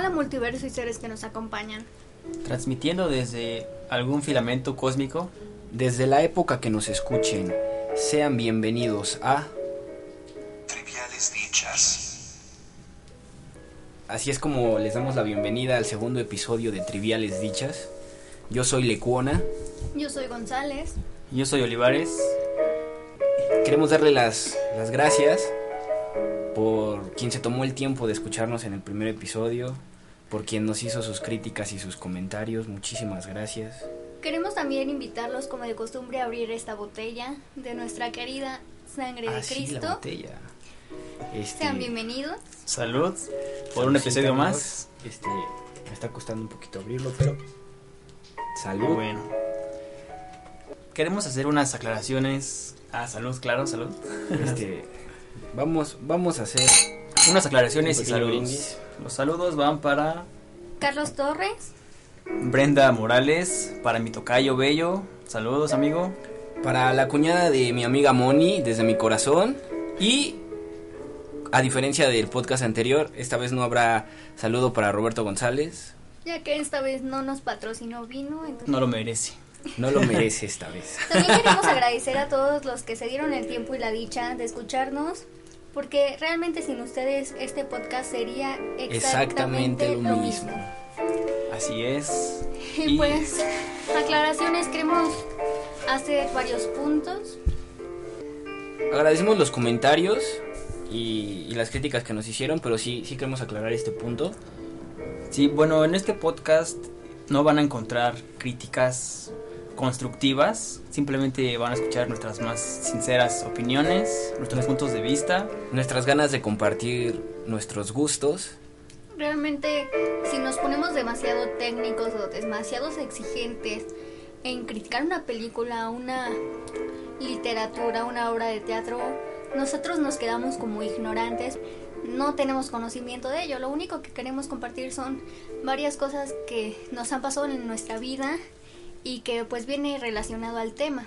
Hola multiverso y seres que nos acompañan. Transmitiendo desde algún filamento cósmico. Desde la época que nos escuchen, sean bienvenidos a Triviales Dichas. Así es como les damos la bienvenida al segundo episodio de Triviales Dichas. Yo soy Lecuona. Yo soy González. Yo soy Olivares. Queremos darle las, las gracias por quien se tomó el tiempo de escucharnos en el primer episodio, por quien nos hizo sus críticas y sus comentarios. Muchísimas gracias. Queremos también invitarlos, como de costumbre, a abrir esta botella de nuestra querida sangre de Ah, sí, Cristo. la botella. Este, Sean bienvenidos. Salud por un episodio más. Este, me está costando un poquito abrirlo, pero salud. Bueno. Queremos hacer unas aclaraciones. Ah, salud, claro, salud. Este, vamos, vamos a hacer Unas aclaraciones y saludos. brindis. Los saludos van para Carlos Torres. Brenda Morales, para mi tocayo Bello. Saludos, amigo. para la cuñada de mi amiga Moni desde mi corazón y a diferencia del podcast anterior, esta vez no habrá saludo para Roberto González. Ya que esta vez no nos patrocinó vino, entonces... No lo merece. No lo merece esta vez. También queremos agradecer a todos los que se dieron el tiempo y la dicha de escucharnos, porque realmente sin ustedes este podcast sería exactamente, Exactamente lo mismo. Así es. Y pues, aclaraciones, queremos hacer varios puntos. Agradecemos los comentarios y, y las críticas que nos hicieron, pero sí, sí queremos aclarar este punto. Sí, bueno, en este podcast no van a encontrar críticas constructivas, simplemente van a escuchar nuestras más sinceras opiniones, nuestros puntos de vista. Nuestras ganas de compartir nuestros gustos. Realmente, si nos ponemos demasiado técnicos o demasiados exigentes en criticar una película, una literatura, una obra de teatro, nosotros nos quedamos como ignorantes. No tenemos conocimiento de ello. Lo único que queremos compartir son varias cosas que nos han pasado en nuestra vida y que pues viene relacionado al tema.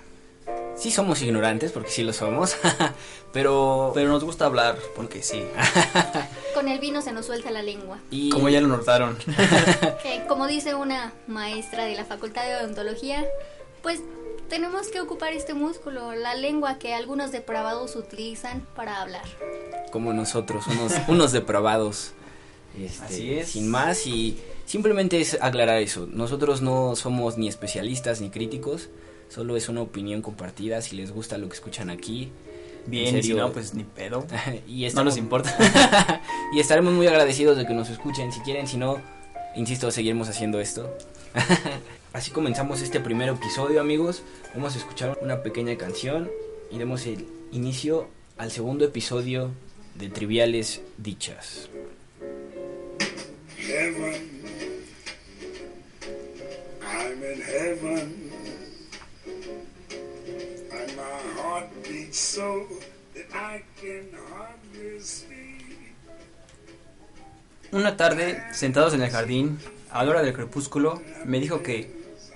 Sí somos ignorantes, porque sí lo somos, pero... Pero nos gusta hablar, porque sí. Con el vino se nos suelta la lengua. y- Como ya lo notaron. Eh, como dice una maestra de la Facultad de Odontología, pues tenemos que ocupar este músculo, la lengua que algunos depravados utilizan para hablar. como nosotros, unos, unos depravados. Este, Así es. Sin más y simplemente es aclarar eso. Nosotros no somos ni especialistas ni críticos, solo es una opinión compartida. Si les gusta lo que escuchan aquí. Bien, si no, pues ni pedo. y No nos importa. y estaremos muy agradecidos de que nos escuchen. Si quieren, si no, insisto, seguiremos haciendo esto. Así comenzamos este primer episodio, amigos. Vamos a escuchar una pequeña canción y demos el inicio al segundo episodio de Triviales Dichas. Heaven. I'm in heaven. And my heart beats so that I can hardly speak. Una tarde, sentados en el jardín, a la hora del crepúsculo, me dijo que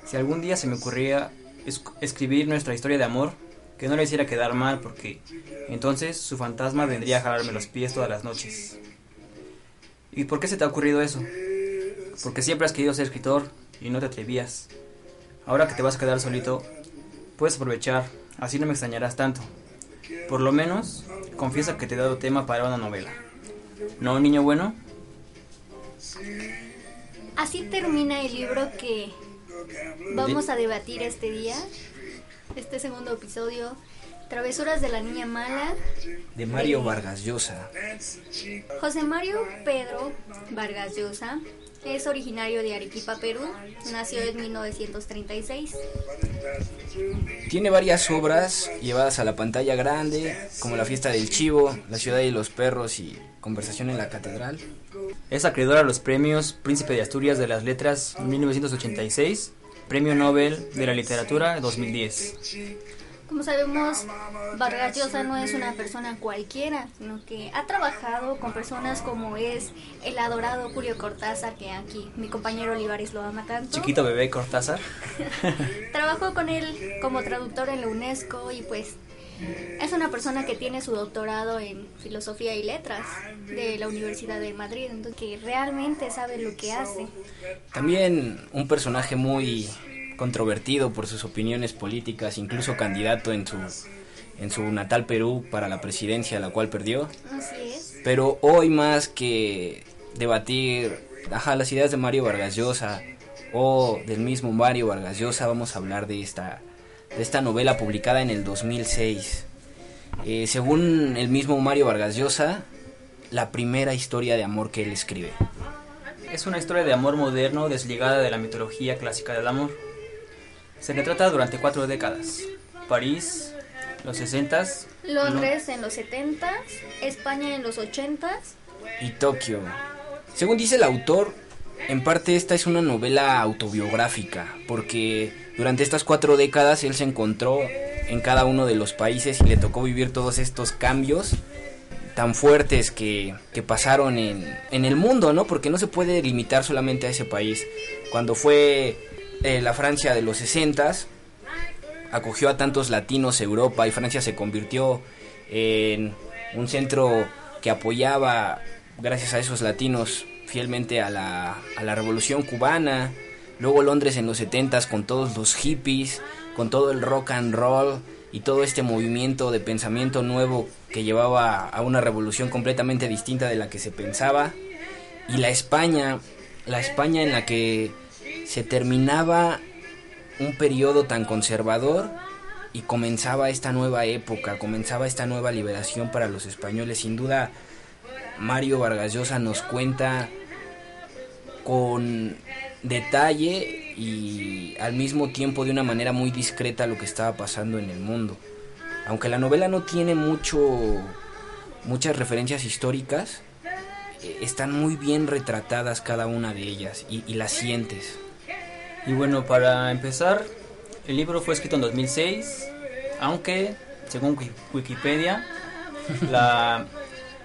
si algún día se me ocurría es- escribir nuestra historia de amor, que no le hiciera quedar mal porque entonces su fantasma vendría a jalarme los pies todas las noches. ¿Y por qué se te ha ocurrido eso? Porque siempre has querido ser escritor y no te atrevías. Ahora que te vas a quedar solito, puedes aprovechar, así no me extrañarás tanto. Por lo menos, confiesa que te he dado tema para una novela. ¿No, niño bueno? Así termina el libro que vamos a debatir este día, este segundo episodio, Travesuras de la Niña Mala. De Mario Vargas Llosa. José Mario Pedro Vargas Llosa es originario de Arequipa, Perú, nació en 1936. Tiene varias obras llevadas a la pantalla grande, como La fiesta del chivo, La ciudad y los perros y Conversación en la catedral. Es acreedor a los premios Príncipe de Asturias de las Letras 1986, Premio Nobel de la Literatura 2010. Como sabemos, Vargas Llosa no es una persona cualquiera, sino que ha trabajado con personas como es el adorado Julio Cortázar, que aquí mi compañero Olivares lo ama tanto. Chiquito bebé Cortázar. Trabajó con él como traductor en la UNESCO y pues Es una persona que tiene su doctorado en filosofía y letras de la Universidad de Madrid, entonces que realmente sabe lo que hace. También un personaje muy controvertido por sus opiniones políticas, incluso candidato en su en su natal Perú para la presidencia, la cual perdió. Así es. Pero hoy más que debatir ajá, las ideas de Mario Vargas Llosa o del mismo Mario Vargas Llosa, vamos a hablar de esta, de esta novela publicada en el 2006. Eh, según el mismo Mario Vargas Llosa, la primera historia de amor que él escribe. Es una historia de amor moderno desligada de la mitología clásica del amor. Se retrata durante cuatro décadas. París, los 60s, Londres en los 70s, España en los 80s. y Tokio. Según dice el autor, en parte esta es una novela autobiográfica, porque durante estas cuatro décadas él se encontró en cada uno de los países y le tocó vivir todos estos cambios tan fuertes que, que pasaron en, en el mundo, ¿no? Porque no se puede limitar solamente a ese país. Cuando fue la Francia de los 60s, acogió a tantos latinos Europa y Francia se convirtió en un centro que apoyaba, gracias a esos latinos, fielmente a la, a la revolución cubana. Luego Londres en los 70s con todos los hippies, con todo el rock and roll y todo este movimiento de pensamiento nuevo que llevaba a una revolución completamente distinta de la que se pensaba. Y la España, la España en la que se terminaba un periodo tan conservador y comenzaba esta nueva época, comenzaba esta nueva liberación para los españoles. Sin duda, Mario Vargas Llosa nos cuenta con detalle y al mismo tiempo de una manera muy discreta lo que estaba pasando en el mundo. Aunque la novela no tiene mucho muchas referencias históricas, eh, están muy bien retratadas cada una de ellas y, y las sientes. Y bueno, para empezar, el libro fue escrito en 2006, aunque, según Wiki- Wikipedia, la,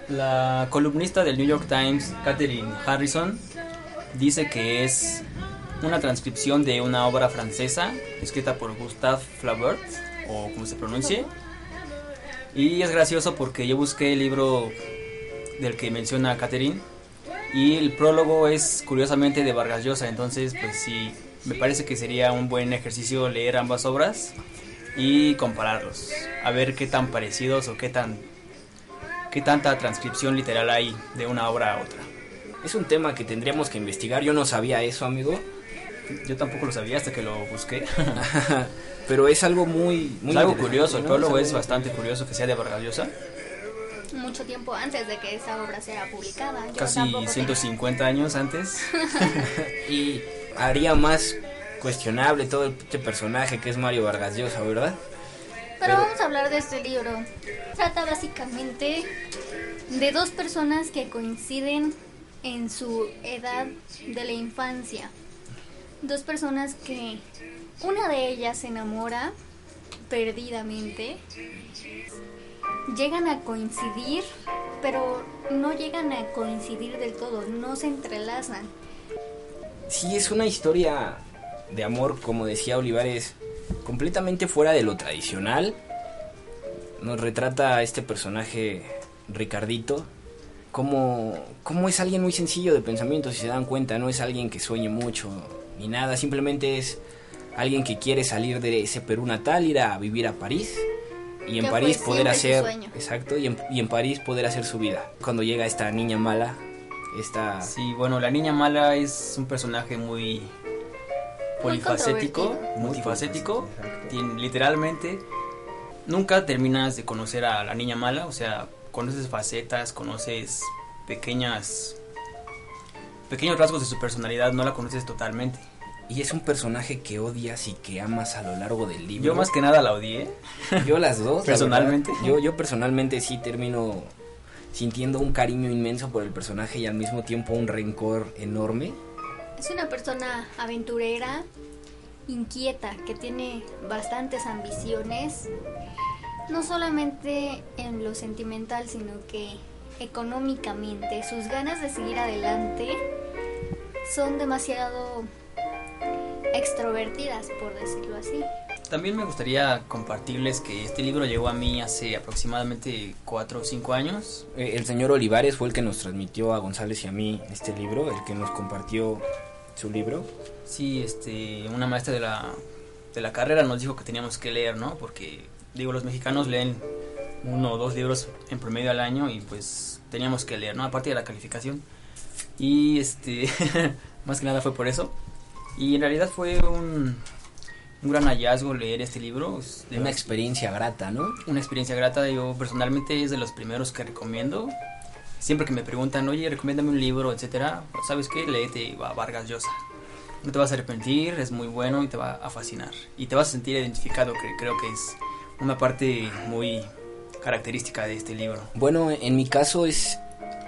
la columnista del New York Times, Catherine Harrison, dice que es una transcripción de una obra francesa escrita por Gustave Flaubert, o como se pronuncie. Y es gracioso porque yo busqué el libro del que menciona Catherine y el prólogo es curiosamente de Vargas Llosa, entonces pues sí, me parece que sería un buen ejercicio leer ambas obras y compararlos, a ver qué tan parecidos o qué tan qué tanta transcripción literal hay de una obra a otra. Es un tema que tendríamos que investigar. Yo no sabía eso, amigo. Yo tampoco lo sabía hasta que lo busqué. Pero es algo muy, muy es algo curioso, el prólogo Es bastante curioso que sea de Vargas Llosa, Mucho tiempo antes de que esa obra sea publicada. Yo casi tampoco tenía- 150 años antes. Y haría más cuestionable todo este personaje que es Mario Vargas Llosa, ¿verdad? Pero, Pero- vamos a hablar de este libro. Trata básicamente de dos personas que coinciden en su edad de la infancia. Dos personas que una de ellas se enamora perdidamente. Llegan a coincidir, pero no llegan a coincidir del todo, no se entrelazan. Sí, es una historia de amor, como decía Olivares, completamente fuera de lo tradicional. Nos retrata a este personaje, Ricardito, como, como es alguien muy sencillo de pensamiento, si se dan cuenta, no es alguien que sueñe mucho ni nada, simplemente es alguien que quiere salir de ese Perú natal, ir a vivir a París y en París poder hacer, exacto, y en, y en París poder hacer su vida. Cuando llega esta niña mala, esta Sí, bueno, la niña mala es un personaje muy polifacético, multifacético. Literalmente, nunca terminas de conocer a la niña mala, o sea, conoces facetas, conoces pequeñas pequeños rasgos de su personalidad, no la conoces totalmente. Y es un personaje que odias y que amas a lo largo del libro. Yo más que nada la odié. Yo las dos. la Personalmente. verdad. Yo, yo personalmente sí termino sintiendo un cariño inmenso por el personaje y al mismo tiempo un rencor enorme. Es una persona aventurera, inquieta, que tiene bastantes ambiciones, no solamente en lo sentimental, sino que económicamente. Sus ganas de seguir adelante son demasiado extrovertidas, por decirlo así. También me gustaría compartirles que este libro llegó a mí hace aproximadamente 4 o 5 años. Eh, el señor Olivares fue el que nos transmitió a González y a mí este libro, el que nos compartió su libro. Sí, este, una maestra de la, de la carrera nos dijo que teníamos que leer, ¿no? Porque, digo, los mexicanos leen uno o dos libros en promedio al año y pues teníamos que leer, ¿no? Aparte de la calificación. Y este, más que nada fue por eso. Y en realidad fue un, un gran hallazgo leer este libro. Es de Una experiencia grata, ¿no? una experiencia grata. Yo personalmente es de los primeros que recomiendo. Siempre que me preguntan, oye, recomiéndame un libro, etcétera, ¿sabes qué? Léete a Vargas Llosa. No te vas a arrepentir, es muy bueno y te va a fascinar. Y te vas a sentir identificado, que creo que es una parte muy característica de este libro. Bueno, en mi caso es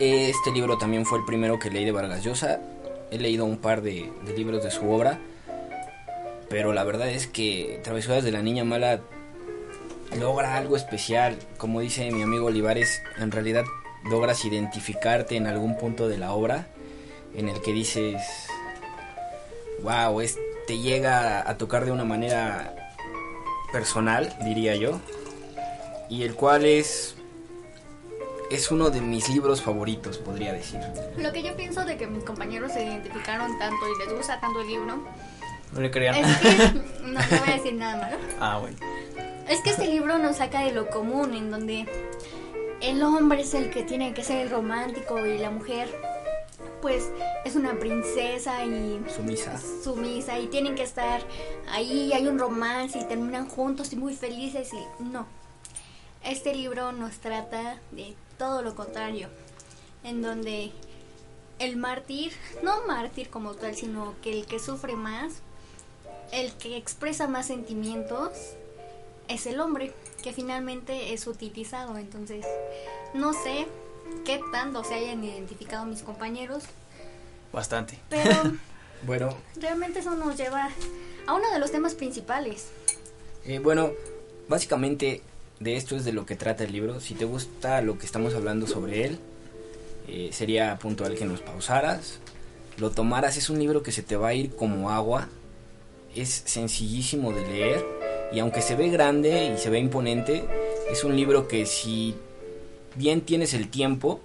este libro también fue el primero que leí de Vargas Llosa. He leído un par de, de libros de su obra, pero la verdad es que Travesuras de la Niña Mala logra algo especial. Como dice mi amigo Olivares, en realidad logras identificarte en algún punto de la obra en el que dices, wow, es, te llega a tocar de una manera personal, diría yo, y el cual es es uno de mis libros favoritos, podría decir. Lo que yo pienso de que mis compañeros se identificaron tanto y les gusta tanto el libro No le crean. es que no, no voy a decir nada malo. ah, bueno. Es que este libro nos saca de lo común, en donde el hombre es el que tiene que ser el romántico y la mujer, pues, es una princesa y Sumisa. sumisa y tienen que estar ahí, hay un romance y terminan juntos y muy felices y no. Este libro nos trata de todo lo contrario, en donde el mártir, no mártir como tal, sino que el que sufre más, el que expresa más sentimientos, es el hombre, que finalmente es utilizado. Entonces, no sé qué tanto se hayan identificado mis compañeros, Bastante. pero Bueno, realmente eso nos lleva a uno de los temas principales. eh, bueno, básicamente de esto es de lo que trata el libro. Si te gusta lo que estamos hablando sobre él, eh, sería puntual que nos pausaras, lo tomaras. Es un libro que se te va a ir como agua. Es sencillísimo de leer y aunque se ve grande y se ve imponente, es un libro que si bien tienes el tiempo,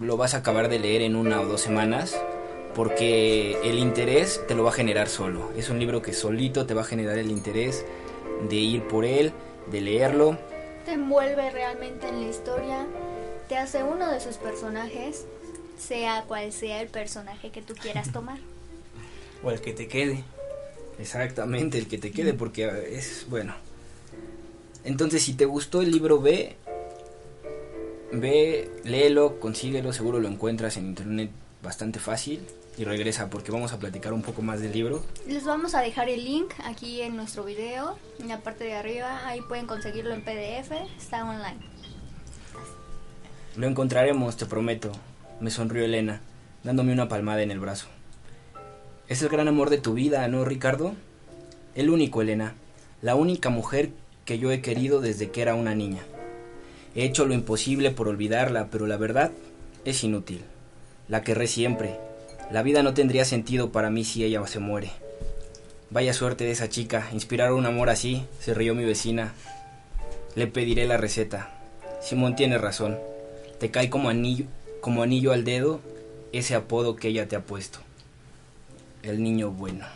lo vas a acabar de leer en una o dos semanas porque el interés te lo va a generar solo. Es un libro que solito te va a generar el interés de ir por él, de leerlo. Te envuelve realmente en la historia, te hace uno de sus personajes, sea cual sea el personaje que tú quieras tomar. O el que te quede. Exactamente, el que te quede porque es bueno. Entonces, si te gustó el libro, ve, ve, léelo, consíguelo, seguro lo encuentras en internet bastante fácil y regresa porque vamos a platicar un poco más del libro. Les vamos a dejar el link aquí en nuestro video, en la parte de arriba, ahí pueden conseguirlo en PDF, está online. Lo encontraremos, te prometo, me sonrió Elena, dándome una palmada en el brazo. Es el gran amor de tu vida, ¿no, Ricardo? El único, Elena, la única mujer que yo he querido desde que era una niña. He hecho lo imposible por olvidarla, pero la verdad es inútil. La querré siempre. La vida no tendría sentido para mí si ella se muere. Vaya suerte de esa chica, inspirar un amor así, se rió mi vecina. Le pediré la receta. Simón tiene razón. Te cae como anillo, como anillo al dedo ese apodo que ella te ha puesto. El niño bueno.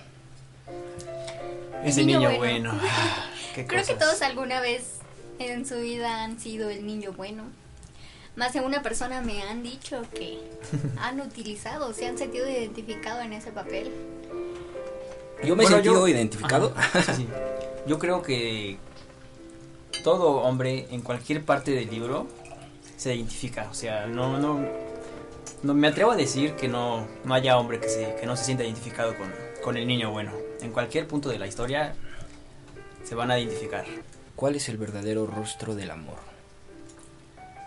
Ese niño niño, bueno. bueno. Qué Creo que todos alguna vez en su vida han sido el niño bueno. Más de una persona me han dicho que han utilizado, se han sentido identificado en ese papel. Yo me he Bueno, sentido yo- identificado. Ajá, sí, sí. Yo creo que todo hombre en cualquier parte del libro se identifica. O sea, no, no, no me atrevo a decir que no, no haya hombre que, se, que no se sienta identificado con, con el niño bueno. En cualquier punto de la historia se van a identificar. ¿Cuál es el verdadero rostro del amor?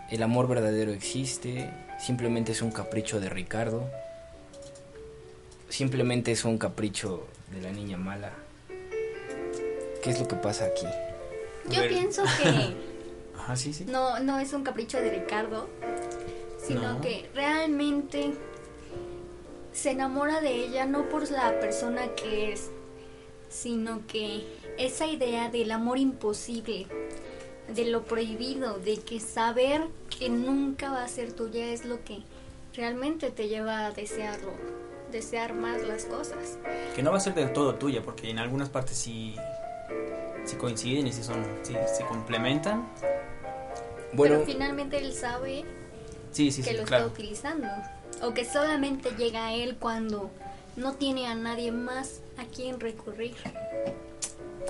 El amor verdadero existe, simplemente es un capricho de Ricardo, simplemente es un capricho de la niña mala. ¿Qué es lo que pasa aquí? Yo pienso que Ajá, sí, sí. no, no es un capricho de Ricardo, sino No. que realmente se enamora de ella no por la persona que es, sino que esa idea del amor imposible, de lo prohibido, de que saber que nunca va a ser tuya es lo que realmente te lleva a desearlo, desear más las cosas. Que no va a ser del todo tuya, porque en algunas partes sí, sí coinciden y sí, son, sí se complementan. Bueno, Pero finalmente él sabe Sí, sí, que sí, lo claro. está utilizando. O que solamente llega a él cuando no tiene a nadie más a quien recurrir.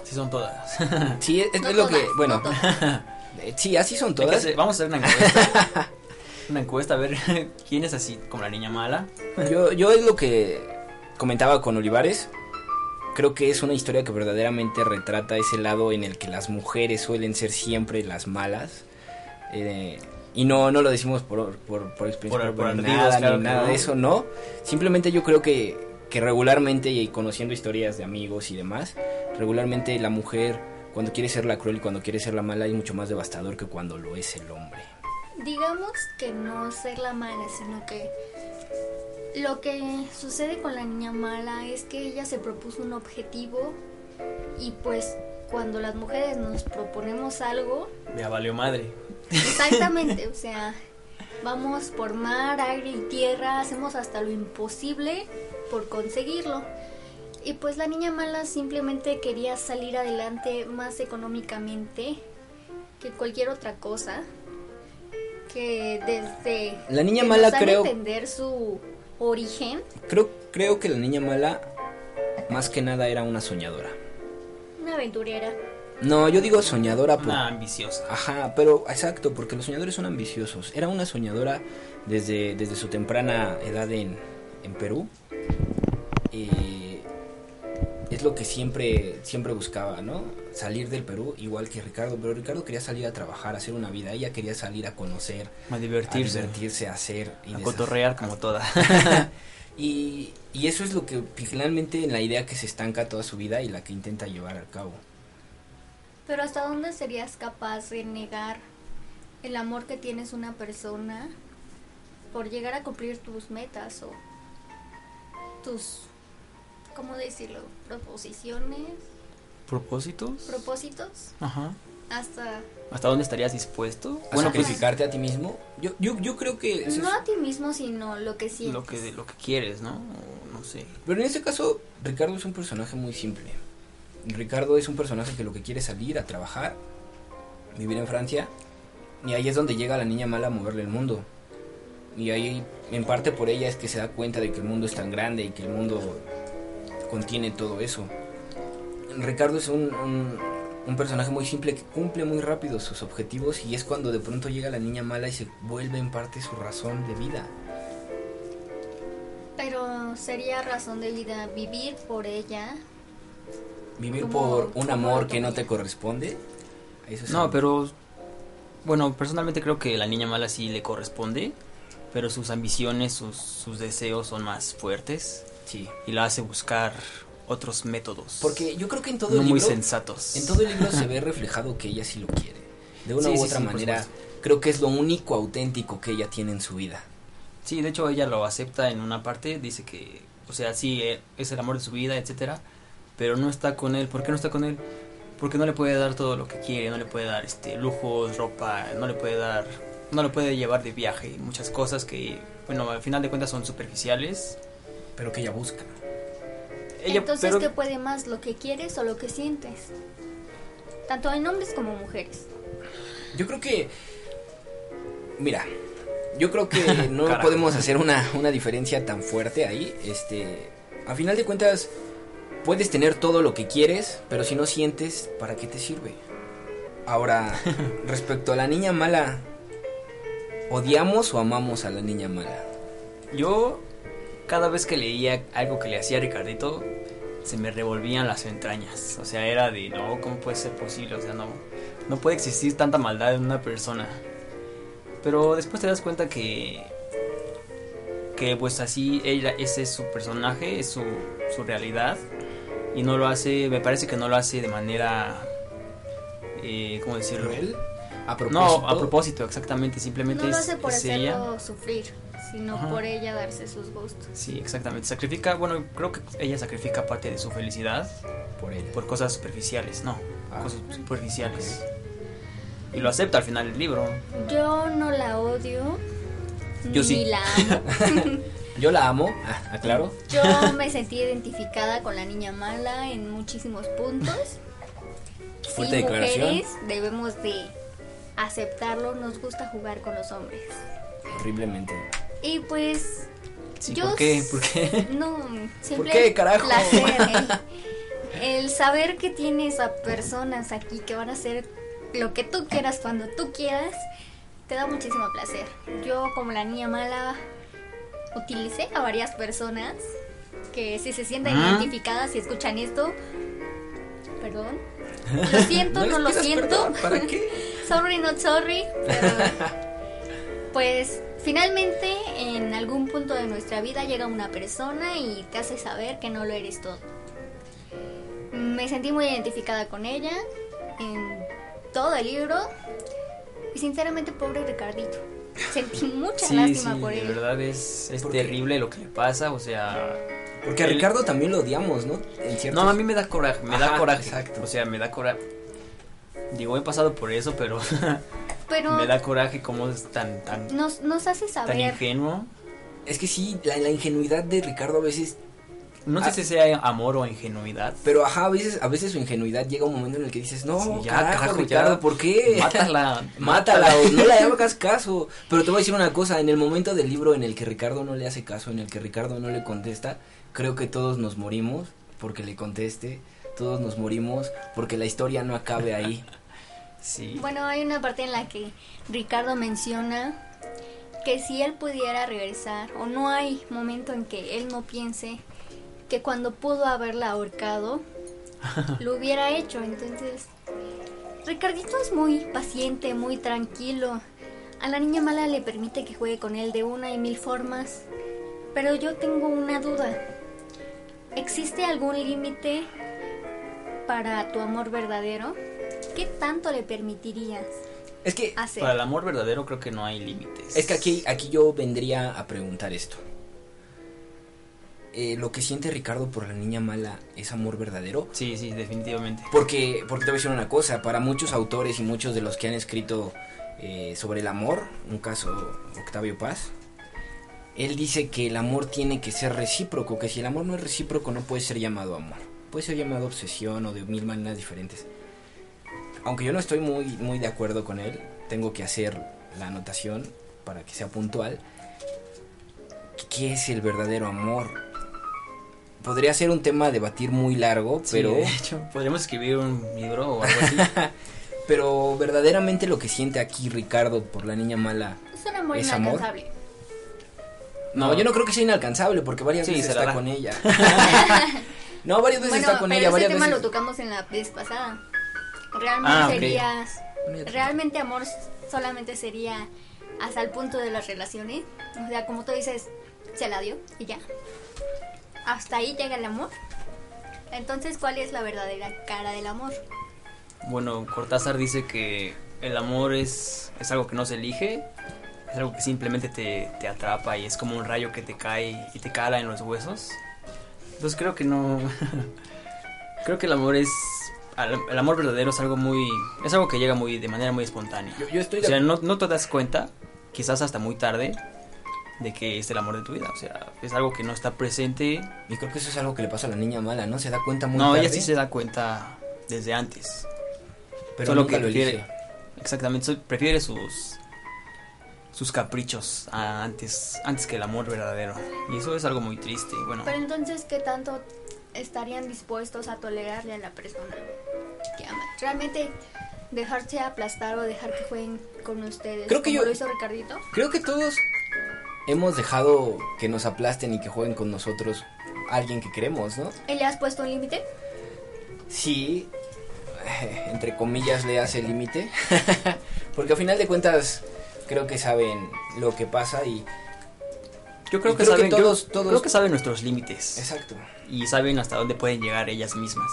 Sí, son todas. sí, es, No es lo que, bueno, no sí, así son todas. hacer- vamos a hacer una encuesta. una encuesta a ver quién es así como la niña mala. Yo, yo es lo que comentaba con Olivares. Creo que es una historia que verdaderamente retrata ese lado en el que las mujeres suelen ser siempre las malas. Eh, y no, no lo decimos por, por, por experiencia Por- por nada, claro ni nada no. de eso, no. Simplemente yo creo que, que regularmente, y conociendo historias de amigos y demás, regularmente la mujer, cuando quiere ser la cruel y cuando quiere ser la mala, es mucho más devastador que cuando lo es el hombre. Digamos que no ser la mala, sino que lo que sucede con la niña mala es que ella se propuso un objetivo y pues cuando las mujeres nos proponemos algo, Ya valió madre. Exactamente, o sea, vamos por mar, aire y tierra, hacemos hasta lo imposible por conseguirlo. Y pues la niña mala simplemente quería salir adelante más económicamente que cualquier otra cosa. Que desde La niña que mala nos creo- entender su origen, Creo, creo que la niña mala, más que nada, era una soñadora. una aventurera. No, yo digo soñadora por... Una ambiciosa. Ajá, pero exacto, porque los soñadores son ambiciosos. Era una soñadora desde, desde su temprana edad en, en Perú. Y es lo que siempre, siempre buscaba, ¿no? Salir del Perú, igual que Ricardo. Pero Ricardo quería salir a trabajar, a hacer una vida. Ella quería salir a conocer, A a divertirse. divertirse, a hacer y a cotorrear como toda. y, y eso es lo que finalmente en la idea que se estanca toda su vida y la que intenta llevar a cabo. Pero ¿hasta dónde serías capaz de negar el amor que tienes una persona por llegar a cumplir tus metas o tus, ¿cómo decirlo? Proposiciones, ¿Propósitos? propósitos, Ajá. hasta ¿Hasta dónde estarías dispuesto? A Bueno, pues sacrificarte a ti mismo. Yo, yo, yo creo que... eso es- no a ti mismo, sino lo que sientes. lo que, lo que quieres, ¿no? O no sé. Pero en este caso, Ricardo es un personaje muy simple. Ricardo es un personaje que lo que quiere es salir a trabajar, vivir en Francia, y ahí es donde llega la niña mala a moverle el mundo. Y ahí, en parte por ella, es que se da cuenta de que el mundo es tan grande y que el mundo contiene todo eso. Ricardo es un, un, un personaje muy simple que cumple muy rápido sus objetivos y es cuando de pronto llega la niña mala y se vuelve en parte su razón de vida. Pero sería razón de vida vivir por ella. Vivir ¿Cómo- por un amor que no te corresponde. Eso es No, algo- pero bueno, personalmente creo que la niña mala sí le corresponde, pero sus ambiciones, sus, sus deseos son más fuertes Sí. y la hace buscar otros métodos. Porque yo creo que en todo no el muy libro, sensatos. en todo el libro se ve reflejado que ella sí lo quiere. De una Sí, u sí, otra sí, manera, creo que es lo único auténtico que ella tiene en su vida. Sí, de hecho ella lo acepta en una parte, dice que, o sea, sí, eh, es el amor de su vida, etcétera, pero no está con él. ¿Por qué no está con él? Porque no le puede dar todo lo que quiere, no le puede dar este lujos, ropa, no le puede dar, no le puede llevar de viaje, muchas cosas que, bueno, al final de cuentas son superficiales. Pero que ella busca. Ella, Entonces, pero- ¿qué puede más? ¿Lo que quieres o lo que sientes? Tanto en hombres como mujeres. Yo creo que. Mira, yo creo que no podemos hacer una, una diferencia tan fuerte ahí. Este. A final de cuentas, puedes tener todo lo que quieres, pero si no sientes, ¿para qué te sirve? Ahora, respecto a la niña mala, ¿odiamos o amamos a la niña mala? Yo, cada vez que leía algo que le hacía a Ricardito, se me revolvían las entrañas. O sea, era de, no, ¿cómo puede ser posible? O sea, no, no puede existir tanta maldad en una persona. Pero después te das cuenta que, que pues así, ella, ese es su personaje, es su, su realidad. Y no lo hace, me parece que no lo hace de manera, eh, ¿cómo decirlo? ¿Cruel? A propósito. No, a propósito, exactamente. Simplemente No lo hace por es ella. hacerlo sufrir, sino Ajá. por ella darse sus gustos. Sí, exactamente. Sacrifica, bueno, creo que ella sacrifica parte de su felicidad por él. por cosas superficiales, no, Ah. cosas superficiales. Y lo acepta al final del libro. Yo no la odio. Yo ni sí. la amo. Yo la amo, ah, aclaro. Yo me sentí identificada con la niña mala en muchísimos puntos. Fuerte sí, mujeres debemos de aceptarlo. Nos gusta jugar con los hombres. Horriblemente. Y pues Sí, Yo ¿Por qué? ¿Por qué? No, simple qué, carajo? placer. El, el saber que tienes a personas aquí que van a hacer lo que tú quieras cuando tú quieras, te da muchísimo placer. Yo como la niña mala utilicé a varias personas que si se sienten Ah. identificadas y escuchan esto, perdón. Lo siento, no, lo siento. perdón, ¿Para qué? Sorry, not sorry. Pero, pues finalmente en algún punto de nuestra vida llega una persona y te hace saber que no lo eres todo. Me sentí muy identificada con ella en todo el libro y sinceramente pobre Ricardito. Sentí mucha Sí, lástima sí, por de él. verdad es, es terrible lo que le pasa, o sea... Porque a él- Ricardo también lo odiamos, ¿no? En ciertos... No, a mí me da coraje, me da coraje. exacto. O sea, me da coraje. Digo, he pasado por eso, pero Pero me da coraje cómo es tan, tan, nos, nos hace tan saber ingenuo. Es que sí, la, la ingenuidad de Ricardo a veces... No Ah. sé si sea amor o ingenuidad. Pero ajá, a veces, a veces su ingenuidad llega a un momento en el que dices, no, Sí, ya, carajo, carajo, Ricardo, ya. ¿por qué? Mátala. Mátala o no le hagas caso. Pero te voy a decir una cosa, en el momento del libro en el que Ricardo no le hace caso, en el que Ricardo no le contesta, creo que todos nos morimos porque le conteste, todos nos morimos porque la historia no acabe ahí. Sí. Bueno, hay una parte en la que Ricardo menciona que si él pudiera regresar, o no hay momento en que él no piense que cuando pudo haberla ahorcado, lo hubiera hecho. Entonces, Ricardito es muy paciente, muy tranquilo. A la niña mala le permite que juegue con él de una y mil formas. Pero yo tengo una duda. ¿Existe algún límite para tu amor verdadero? ¿Qué tanto le permitirías Es que, hacer? Para el amor verdadero creo que no hay límites. es que aquí, aquí yo vendría a preguntar esto. Eh, lo que siente Ricardo por la niña mala es amor verdadero. Sí, sí, definitivamente. Porque, porque te voy a decir una cosa, para muchos autores y muchos de los que han escrito eh, sobre el amor, un caso Octavio Paz, él dice que el amor tiene que ser recíproco, que si el amor no es recíproco no puede ser llamado amor, puede ser llamado obsesión o de mil maneras diferentes. Aunque yo no estoy muy, muy de acuerdo con él, tengo que hacer la anotación para que sea puntual. ¿Qué es el verdadero amor? Podría ser un tema a debatir muy largo, Sí, pero... de hecho, podríamos escribir un libro o algo así. Pero verdaderamente lo que siente aquí Ricardo por la niña mala. Es un amor ¿Es amor? inalcanzable. No, No. yo no creo que sea inalcanzable porque varias Sí, veces está da. con ella. no, varias veces Bueno, está con pero ella, ese varias tema veces. lo tocamos en la vez pasada. Realmente Ah, serías... Realmente amor solamente sería hasta el punto de las relaciones. O sea, como tú dices, se la dio y ya. Hasta ahí llega el amor. Entonces, ¿cuál es la verdadera cara del amor? Bueno, Cortázar dice que el amor es, es algo que no se elige, es algo que simplemente te, te atrapa y es como un rayo que te cae y te cala en los huesos. Entonces creo que no... creo que el amor es... El amor verdadero es algo muy... Es algo que llega muy de manera muy espontánea. Yo, yo estoy O sea, no, no te das cuenta, quizás hasta muy tarde, de que es el amor de tu vida. O sea, es algo que no está presente. Y creo que eso es algo que le pasa a la niña mala, ¿no? Se da cuenta muy no, tarde. ella sí se da cuenta desde antes. pero solo nunca que lo prefiere, elige. exactamente, prefiere sus sus caprichos a- antes antes que el amor verdadero y eso es algo muy triste bueno Pero entonces, ¿qué tanto estarían dispuestos a tolerarle a la persona que aman? ¿Realmente dejarse aplastar o dejar que jueguen con ustedes? Creo que como yo- lo hizo Ricardito. Creo que todos hemos dejado que nos aplasten y que jueguen con nosotros a alguien que queremos, ¿no? ¿Y le has puesto un límite? Sí, entre comillas le hace límite. Porque a final de cuentas creo que saben lo que pasa y... yo creo que creo que saben yo todos- todos- creo que saben nuestros límites Exacto. y saben hasta dónde pueden llegar ellas mismas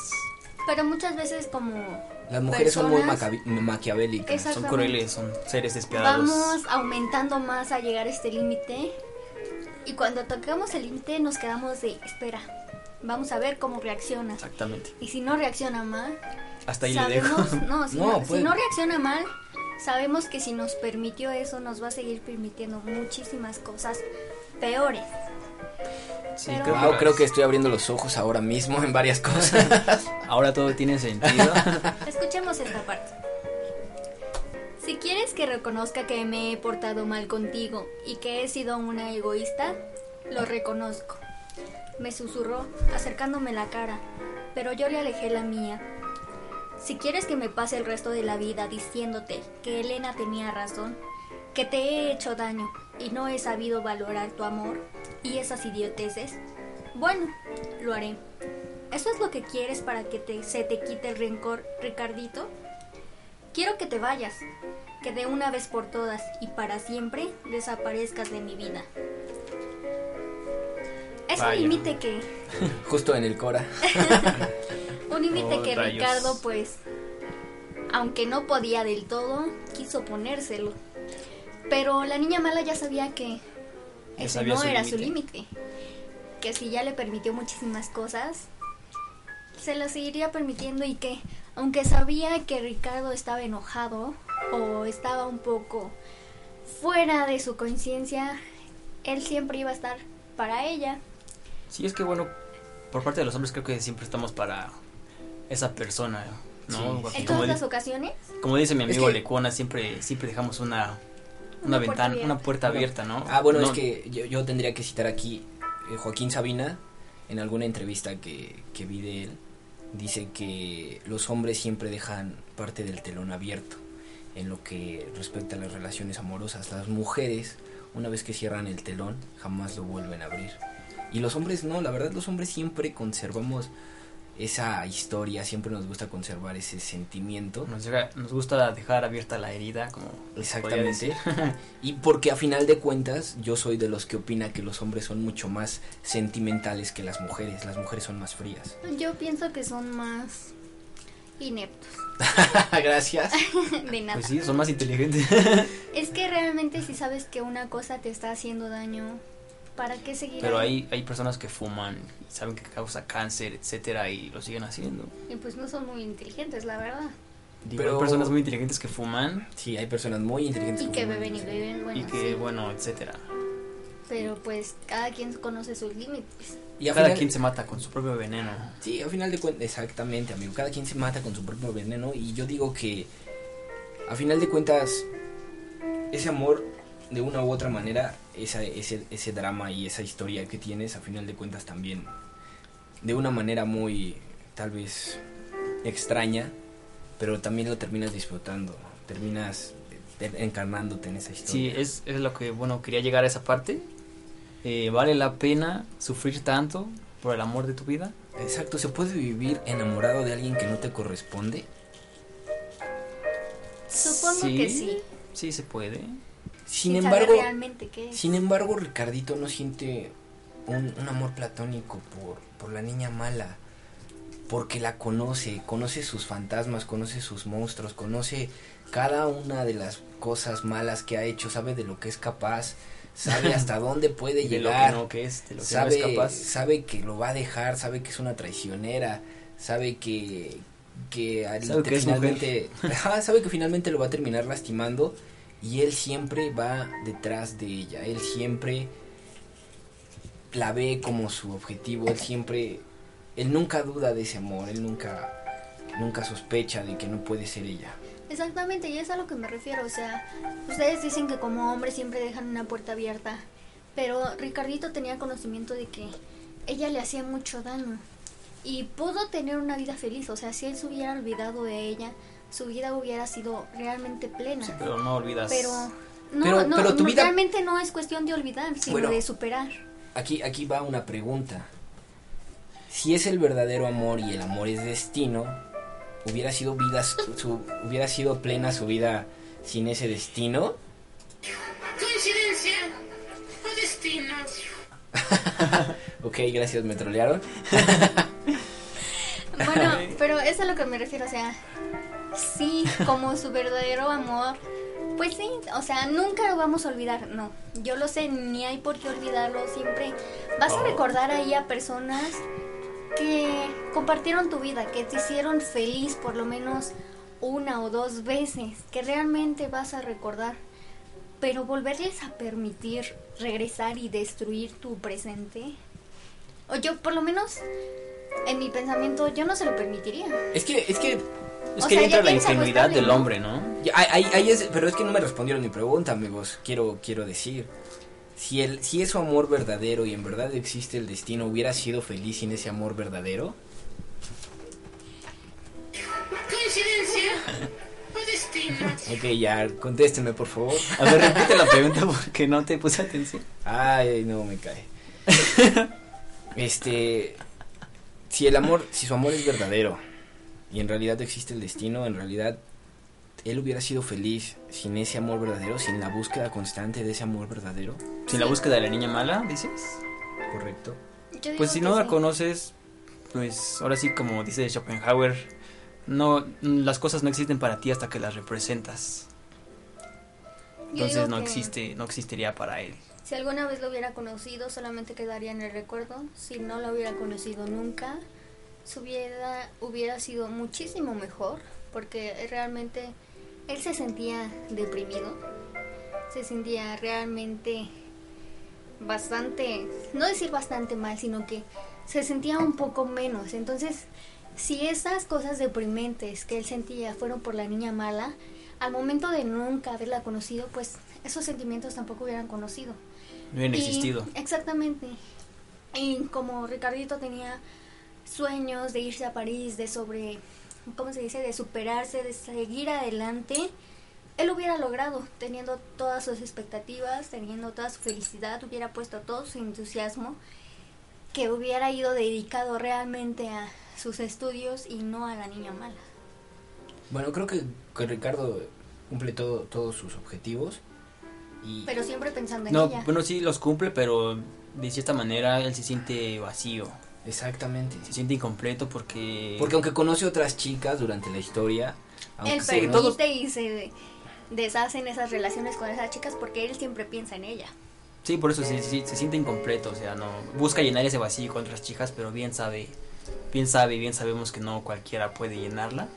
Pero muchas veces como Las mujeres son muy maquiavélicas. Son crueles son seres despiadados vamos aumentando más a llegar a este límite y cuando tocamos el límite nos quedamos de espera Vamos a ver cómo reacciona. Exactamente. Y si no reacciona mal, Hasta ahí le dejo. sabemos, no, si No, no, pues- si no reacciona mal, sabemos que si nos permitió eso, nos va a seguir permitiendo muchísimas cosas peores. Sí, Pero- creo, Wow, que, creo que estoy abriendo los ojos ahora mismo en varias cosas. ahora todo tiene sentido. Escuchemos esta parte. Si quieres que reconozca que me he portado mal contigo y que he sido una egoísta, lo reconozco. Me susurró, acercándome la cara, pero yo le alejé la mía. Si quieres que me pase el resto de la vida diciéndote que Elena tenía razón, que te he hecho daño y no he sabido valorar tu amor y esas idioteces, bueno, lo haré. ¿Eso es lo que quieres para que te, se te quite el rencor, Ricardito? Quiero que te vayas, que de una vez por todas y para siempre desaparezcas de mi vida. Es un Vaya. límite que Justo en el Cora. un límite Oh, que rayos. Ricardo, pues, aunque no podía del todo, quiso ponérselo. Pero la niña mala ya sabía que Ya ese sabía no su era su límite. Que si ya le permitió muchísimas cosas, se las seguiría permitiendo y que, aunque sabía que Ricardo estaba enojado o estaba un poco fuera de su conciencia, él siempre iba a estar para ella. Sí, es que bueno, por parte de los hombres creo que siempre estamos para esa persona, ¿no? Sí. En todas las ocasiones, como dice mi Es amigo que- Lecuona, siempre, siempre dejamos una, una, ventana, abierta. una puerta abierta, ¿no? Ah, bueno, No, es que yo, yo tendría que citar aquí eh, Joaquín Sabina, en alguna entrevista que, que vi de él, dice que los hombres siempre dejan parte del telón abierto en lo que respecta a las relaciones amorosas. Las mujeres, una vez que cierran el telón, jamás lo vuelven a abrir. Y los hombres no, la verdad los hombres siempre conservamos esa historia, siempre nos gusta conservar ese sentimiento. Nos, deja- nos gusta dejar abierta la herida, como Exactamente. y porque a final de cuentas yo soy de los que opina que los hombres son mucho más sentimentales que las mujeres. Las mujeres son más frías. yo pienso que son más ineptos. Gracias. De nada. Pues sí, son más inteligentes. Es que realmente si sabes que una cosa te está haciendo daño, ¿para qué seguir? Pero ahí? hay, hay personas que fuman, saben que causa cáncer, etcétera, y lo siguen haciendo. Y pues no son muy inteligentes, la verdad. Digo, Pero- hay personas muy inteligentes que fuman Sí, hay personas muy inteligentes. Y que fuman. beben y beben, bueno, y que, sí. bueno, etcétera. Pero pues cada quien conoce sus límites. Y a Cada final- quien se mata con su propio veneno. Sí, a final de cuentas, exactamente, amigo. Cada quien se mata con su propio veneno. Y yo digo que, a final de cuentas, ese amor, de una u otra manera, esa, ese, ese drama y esa historia que tienes, a final de cuentas también, de una manera muy, tal vez, extraña, pero también lo terminas disfrutando. Terminas encarnándote en esa Sí, historia. es, es lo que, bueno, quería llegar a esa parte. Eh, ¿Vale la pena sufrir tanto por el amor de tu vida? Exacto, ¿se puede vivir enamorado de alguien que no te corresponde? Supongo que sí. Sí, se puede. Sin, embargo, realmente qué es. Sin embargo, Ricardito no siente un, un amor platónico por, por la niña mala. Porque la conoce, conoce sus fantasmas, conoce sus monstruos, conoce cada una de las cosas malas que ha hecho, sabe de lo que es capaz, sabe hasta dónde puede De lo que llegar, no que es, de lo que sabe, no es capaz. sabe que lo va a dejar, sabe que es una traicionera, sabe que que, al- Sabe que es finalmente Ajá, sabe que finalmente lo va a terminar lastimando y él siempre va detrás de ella, él siempre la ve como su objetivo, él siempre él nunca duda de ese amor, él nunca nunca sospecha de que no puede ser ella. Exactamente, y es a lo que me refiero. O sea, ustedes dicen que como hombres siempre dejan una puerta abierta. Pero Ricardito tenía conocimiento de que ella le hacía mucho daño. Y pudo tener una vida feliz. O sea, si él se hubiera olvidado de ella, su vida hubiera sido realmente plena. Sí, pero no olvidas. Pero no, Pero- no, pero tu no, vida- realmente no es cuestión de olvidar, sino Bueno. de superar. Aquí aquí va una pregunta. Si es el verdadero amor y el amor es destino, hubiera sido vida su- su- hubiera sido plena su vida sin ese destino? Coincidencia o destino. Ok, gracias, me trolearon. Bueno, pero es a lo que me refiero, o sea, sí, como su verdadero amor, pues sí, o sea, nunca lo vamos a olvidar, no, yo lo sé, ni hay por qué olvidarlo, siempre vas a Oh. recordar ahí a personas que compartieron tu vida, que te hicieron feliz por lo menos una o dos veces, que realmente vas a recordar. Pero volverles a permitir regresar y destruir tu presente, o yo por lo menos en mi pensamiento yo no se lo permitiría. Es que, es que Es O que sea, ahí entra la ingenuidad del ¿no? hombre, ¿no? Ya, ahí- ahí es- pero es que no me respondieron mi pregunta, amigos. Quiero, quiero decir. Si, el, si es su amor verdadero y en verdad existe el destino, ¿hubiera sido feliz sin ese amor verdadero? ¿Coincidencia o destino? Ok, ya, contésteme, por favor. A ver, repite la pregunta porque no te puse atención. Ay, no, me cae. Este, si el amor, si su amor es verdadero y en realidad existe el destino, en realidad él hubiera sido feliz sin ese amor verdadero, sin la búsqueda constante de ese amor verdadero, Si la búsqueda de la niña mala, dices. ¿correcto? Pues si no la conoces, pues ahora sí como dice Schopenhauer, no las cosas no existen para ti hasta que las representas. Entonces no existe, no existiría para él. Si alguna vez lo hubiera conocido, solamente quedaría en el recuerdo. Si no lo hubiera conocido nunca, su vida hubiera sido muchísimo mejor, porque realmente él se sentía deprimido, se sentía realmente bastante, no decir bastante mal, sino que se sentía un poco menos. Entonces, si esas cosas deprimentes que él sentía fueron por la niña mala, al momento de nunca haberla conocido, pues esos sentimientos tampoco hubieran conocido. No hubieran existido. Exactamente. Y como Ricardito tenía sueños de irse a París, de sobre, ¿cómo se dice? De superarse, de seguir adelante, él lo hubiera logrado, teniendo todas sus expectativas, teniendo toda su felicidad, hubiera puesto todo su entusiasmo, que hubiera ido dedicado realmente a sus estudios y no a la niña mala. Bueno, creo que, que Ricardo cumple todo, todos sus objetivos. Y Pero siempre pensando en No, ella. bueno, sí los cumple, pero de cierta manera él se siente vacío, exactamente. se siente incompleto porque... Porque aunque conoce otras chicas durante la historia, aunque él se permite todos- y se deshacen esas relaciones con esas chicas porque él siempre piensa en ella. Sí, por eso sí, sí, se siente incompleto, o sea, no busca llenar ese vacío con otras chicas, pero bien sabe, bien sabe, bien sabemos que no cualquiera puede llenarla.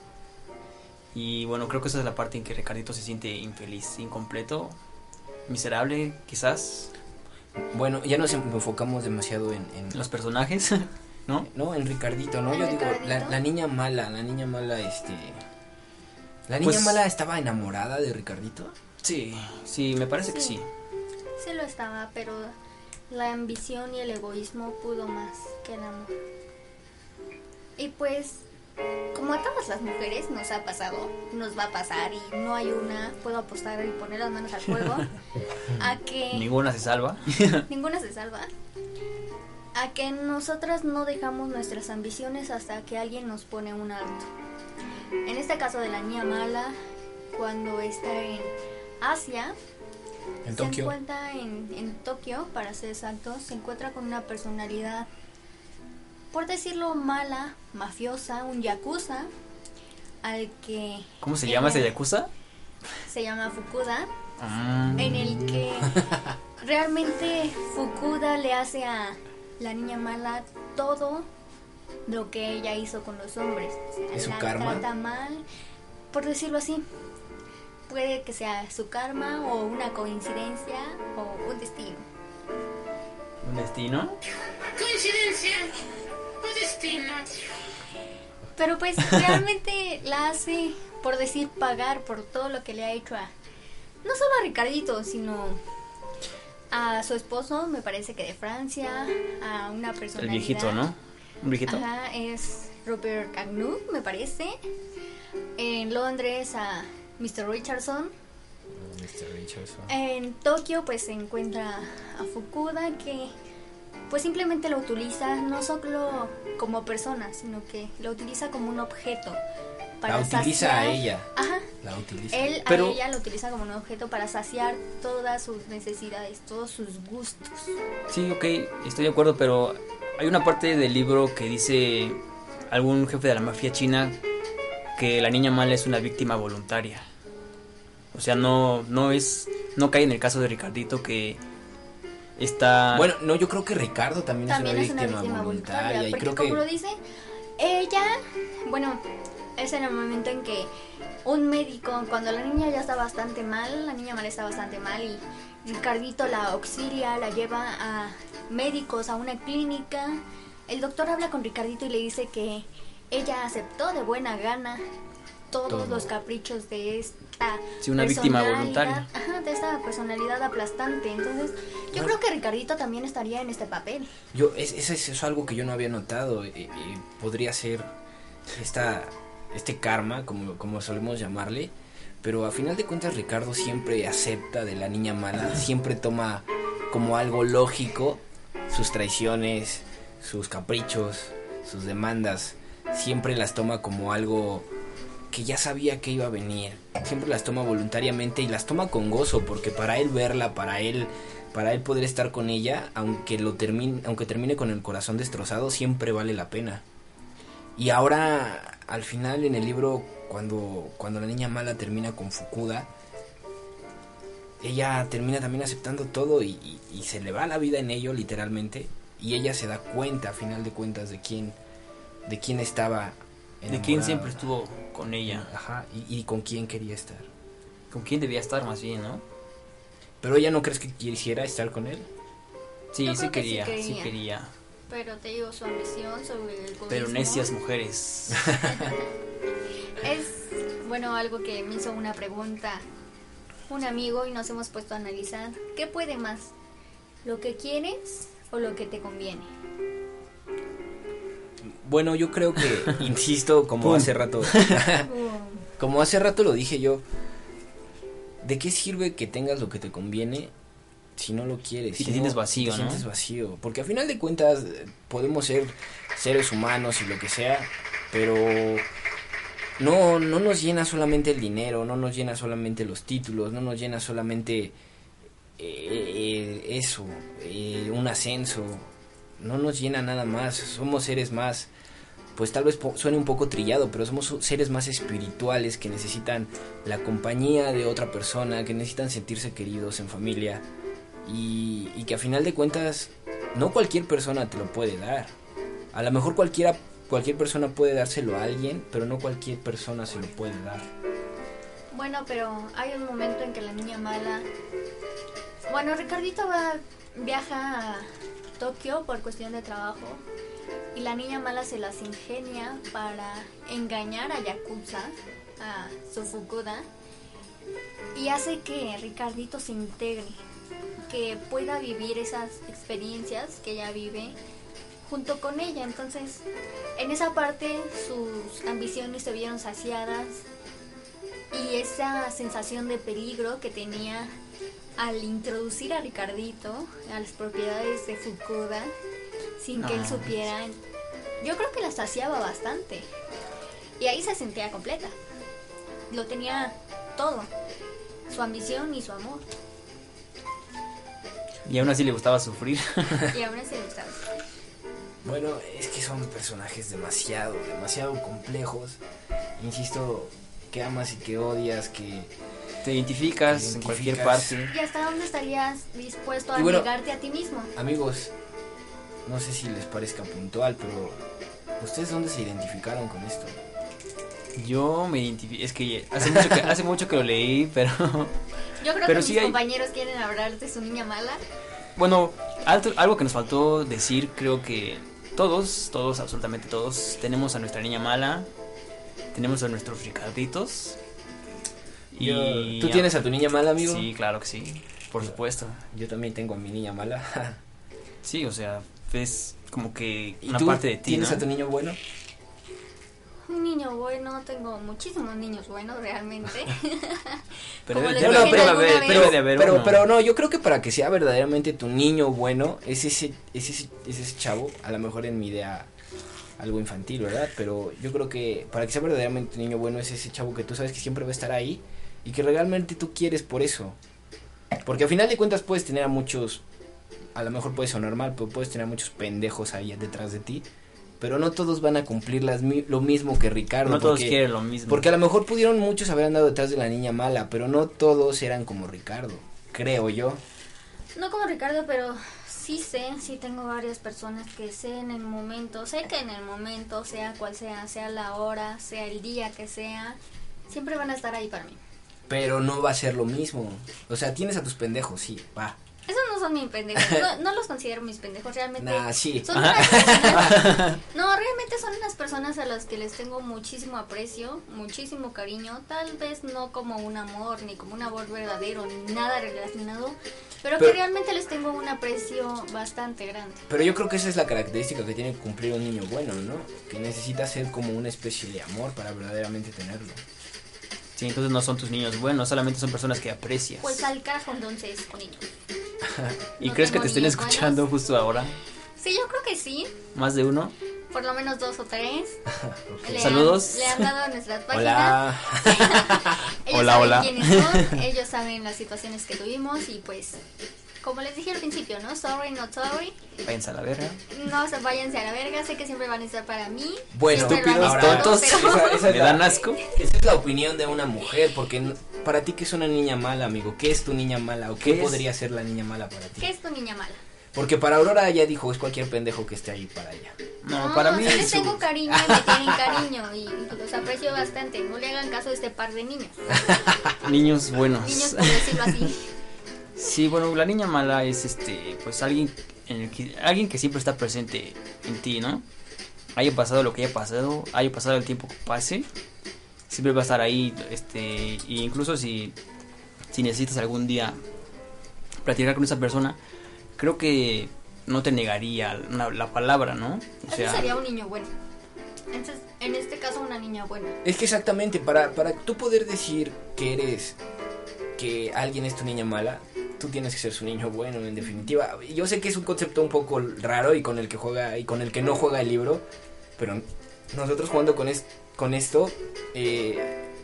Y bueno, creo que esa es la parte en que Ricardito se siente infeliz, incompleto, miserable, quizás, Bueno, ya nos enfocamos demasiado en, en- los personajes, ¿no? no, en Ricardito, ¿no? ¿En Yo digo, la, niña mala, la niña mala, este... ¿La niña Pues- mala estaba enamorada de Ricardito? Sí, sí, me parece que Sí. sí. Sí lo estaba, pero la ambición y el egoísmo pudo más que el amor. Y pues, como a todas las mujeres nos ha pasado, nos va a pasar y no hay una, puedo apostar y poner las manos al fuego, a que Ninguna se salva. ninguna se salva, a que nosotras no dejamos nuestras ambiciones hasta que alguien nos pone un alto. En este caso de la niña mala, cuando está en Asia, En se Tokio. encuentra en, en Tokio, para ser exactos, se encuentra con una personalidad, por decirlo mala, mafiosa, un yakuza, al que... ¿Cómo se llama ese yakuza? Se llama Fukuda, Mm. en el que realmente Fukuda le hace a la niña mala todo lo que ella hizo con los hombres. O sea, ¿Es su la karma? trata mal, por decirlo así. Puede que sea su karma o una coincidencia o un destino. ¿Un destino? ¿Coincidencia Pero pues realmente la hace, por decir, pagar por todo lo que le ha hecho a, no solo a Ricardito, sino a su esposo, me parece que de Francia, a una El personalidad. viejito, ¿no? ¿Un viejito? Ajá, es Robert Agnew, me parece. En Londres a Mr. Richardson. Mr. Richardson. En Tokio pues se encuentra a Fukuda que pues simplemente lo utiliza no solo como persona, sino que lo utiliza como un objeto. La utiliza a ella. Ajá. La utiliza. Él Pero- a ella lo utiliza como un objeto para saciar todas sus necesidades, todos sus gustos. Sí, ok, estoy de acuerdo, pero hay una parte del libro que dice algún jefe de la mafia china que la niña mala es una víctima voluntaria. O sea, no, no es, no cae en el caso de Ricardito que está... Bueno, no, yo creo que Ricardo también, También es es una una víctima, víctima voluntaria. voluntaria. y creo como que lo dice, ella, bueno, es en el momento en que un médico, cuando la niña ya está bastante mal, la niña mal está bastante mal y Ricardito la auxilia, la lleva a médicos, a una clínica. El doctor habla con Ricardito y le dice que ella aceptó de buena gana todos Todo. los caprichos de esta Sí, una víctima voluntaria. Ajá, de esta personalidad aplastante. Entonces, yo Bueno. creo que Ricardito también estaría en este papel. yo, es, es, es- es algo que yo no había notado. podría ser esta, este karma, como, como solemos llamarle. Pero a final de cuentas Ricardo siempre acepta de la niña mala, siempre toma como algo lógico sus traiciones, sus caprichos, sus demandas, siempre las toma como algo que ya sabía que iba a venir. Siempre las toma voluntariamente y las toma con gozo, porque para él verla, para él, para él poder estar con ella, aunque lo termine, aunque termine con el corazón destrozado, siempre vale la pena. Y ahora, al final en el libro, cuando, cuando la niña mala termina con Fukuda, ella termina también aceptando todo y, y- se le va la vida en ello, literalmente. Y ella se da cuenta, a final de cuentas, de quién, de quién estaba. De quién siempre estuvo con ella. Ajá, y, y con quién quería estar. Con quién debía estar más bien, ¿no? Pero ella no crees que quisiera estar con él. Sí, sí creo que sí quería, sí quería. quería. Pero te digo, su ambición sobre el egoísmo Pero necias mujeres. Es, bueno, algo que me hizo una pregunta un amigo y nos hemos puesto a analizar. ¿Qué puede más? ¿Lo que quieres o lo que te conviene? Bueno, yo creo que, insisto, como hace rato, como hace rato lo dije yo, ¿de qué sirve que tengas lo que te conviene si no lo quieres? Si te sientes vacío, te ¿no? sientes vacío, porque a final de cuentas podemos ser seres humanos y lo que sea, pero no, no nos llena solamente el dinero, no nos llena solamente los títulos, no nos llena solamente eh, eh, eso, eh, un ascenso, no nos llena nada más, somos seres más, pues tal vez suene un poco trillado, pero somos seres más espirituales que necesitan la compañía de otra persona, que necesitan sentirse queridos en familia y, y que a final de cuentas no cualquier persona te lo puede dar. A lo mejor cualquiera, cualquier persona puede dárselo a alguien, pero no cualquier persona se lo puede dar. Bueno, pero hay un momento en que la niña mala... Bueno, Ricardito va, viaja a Tokio por cuestión de trabajo y la niña mala se las ingenia para engañar a Yakuza, a su Fukuda, y hace que Ricardito se integre, que pueda vivir esas experiencias que ella vive junto con ella. Entonces, en esa parte sus ambiciones se vieron saciadas y esa sensación de peligro que tenía al introducir a Ricardito a las propiedades de Fukuda sin que él Ah, supiera, yo creo que la saciaba bastante. Y ahí se sentía completa. Lo tenía todo, su ambición y su amor. Y aún así le gustaba sufrir. Y aún así le gustaba. Bueno, es que son personajes demasiado, demasiado complejos. Insisto, que amas y que odias, que... Te identificas, Te en cualquier parte. ¿Y hasta dónde estarías dispuesto a bueno- negarte a ti mismo? Amigos, no sé si les parezca puntual, pero ¿ustedes dónde se identificaron con esto? Yo me identifico. Es que hace mucho que, hace mucho que lo leí, pero. Yo creo Pero que sí mis hay- compañeros quieren hablar de su niña mala. Bueno, alto- algo que nos faltó decir, creo que todos, todos, absolutamente todos, tenemos a nuestra niña mala, tenemos a nuestros Ricarditos. Y ¿Tú tienes a tu niña mala, amigo? Sí, claro que sí, por supuesto. Yo también tengo a mi niña mala. Sí, o sea, es como que ¿Y una tú parte de ti. tienes ¿no? a tu niño bueno? Un niño bueno, tengo muchísimos niños buenos realmente. Pero como debe, debe de haber pero, uno. pero no, yo creo que para que sea verdaderamente tu niño bueno, es ese, es ese, es ese chavo, a lo mejor en mi idea algo infantil, ¿verdad? Pero yo creo que para que sea verdaderamente tu niño bueno es ese chavo que tú sabes que siempre va a estar ahí y que realmente tú quieres por eso. Porque al final de cuentas puedes tener a muchos, a lo mejor puede sonar mal, pero puedes tener a muchos pendejos ahí detrás de ti. Pero no todos van a cumplir las, mi- lo mismo que Ricardo. no todos quieren lo mismo. porque a lo mejor pudieron muchos haber andado detrás de la niña mala, pero no todos eran como Ricardo, creo yo. No como Ricardo, pero sí sé, sí tengo varias personas que sé en el momento, sé que en el momento, sea cual sea, sea la hora, sea el día que sea, siempre van a estar ahí para mí. Pero no va a ser lo mismo. O sea, tienes a tus pendejos, sí, va. Esos no son mis pendejos, no, no los considero mis pendejos, realmente. Nah, sí. Son unas personas- no, realmente son unas personas a las que les tengo muchísimo aprecio, muchísimo cariño, tal vez no como un amor, ni como un amor verdadero, ni nada relacionado, pero, Pero- que realmente les tengo un aprecio bastante grande. Pero yo creo que esa es la característica que tiene que cumplir un niño bueno, ¿no? Que necesita ser como una especie de amor para verdaderamente tenerlo. Sí, entonces no son tus niños buenos, solamente son personas que aprecias. Pues al carajo entonces con ellos. ¿Y no crees que te estén escuchando justo ahora? Sí, yo creo que sí, ¿Más de uno? por lo menos dos o tres. Le han- Saludos. le han dado nuestras páginas. Hola. Ellos Hola, saben hola. quiénes son, ellos saben las situaciones que tuvimos y pues, como les dije al principio, ¿no? Sorry, not sorry. Váyanse a la verga. No se váyanse a la verga, sé que siempre van a estar para mí. Bueno, Estúpidos, tontos. pero- Esa- esa es Me la- dan asco. Esa es la opinión de una mujer, porque n- para ti qué es una niña mala, amigo, ¿qué es tu niña mala o qué, ¿Qué podría ser la niña mala para ti? ¿Qué es tu niña mala? Porque para Aurora ya dijo, es cualquier pendejo que esté ahí para ella. No, para mí sí les es tengo cariño y me tienen cariño y los aprecio bastante. No le hagan caso a este par de niños. niños buenos. Niños, por decirlo así. Sí, bueno, la niña mala es este, pues alguien en el que, alguien que siempre está presente en ti, ¿no? Haya pasado lo que haya pasado, haya pasado el tiempo que pase, siempre va a estar ahí, este, e incluso si, si necesitas algún día platicar con esa persona, creo que no te negaría la palabra, ¿no? O sería un niño bueno. Entonces, en este caso, una niña buena. Es que exactamente, para, para tú poder decir que eres, que alguien es tu niña mala, tú tienes que ser su niño bueno, en definitiva. Yo sé que es un concepto un poco raro y con el que juega y con el que no juega el libro, pero nosotros jugando con, es- con esto, eh,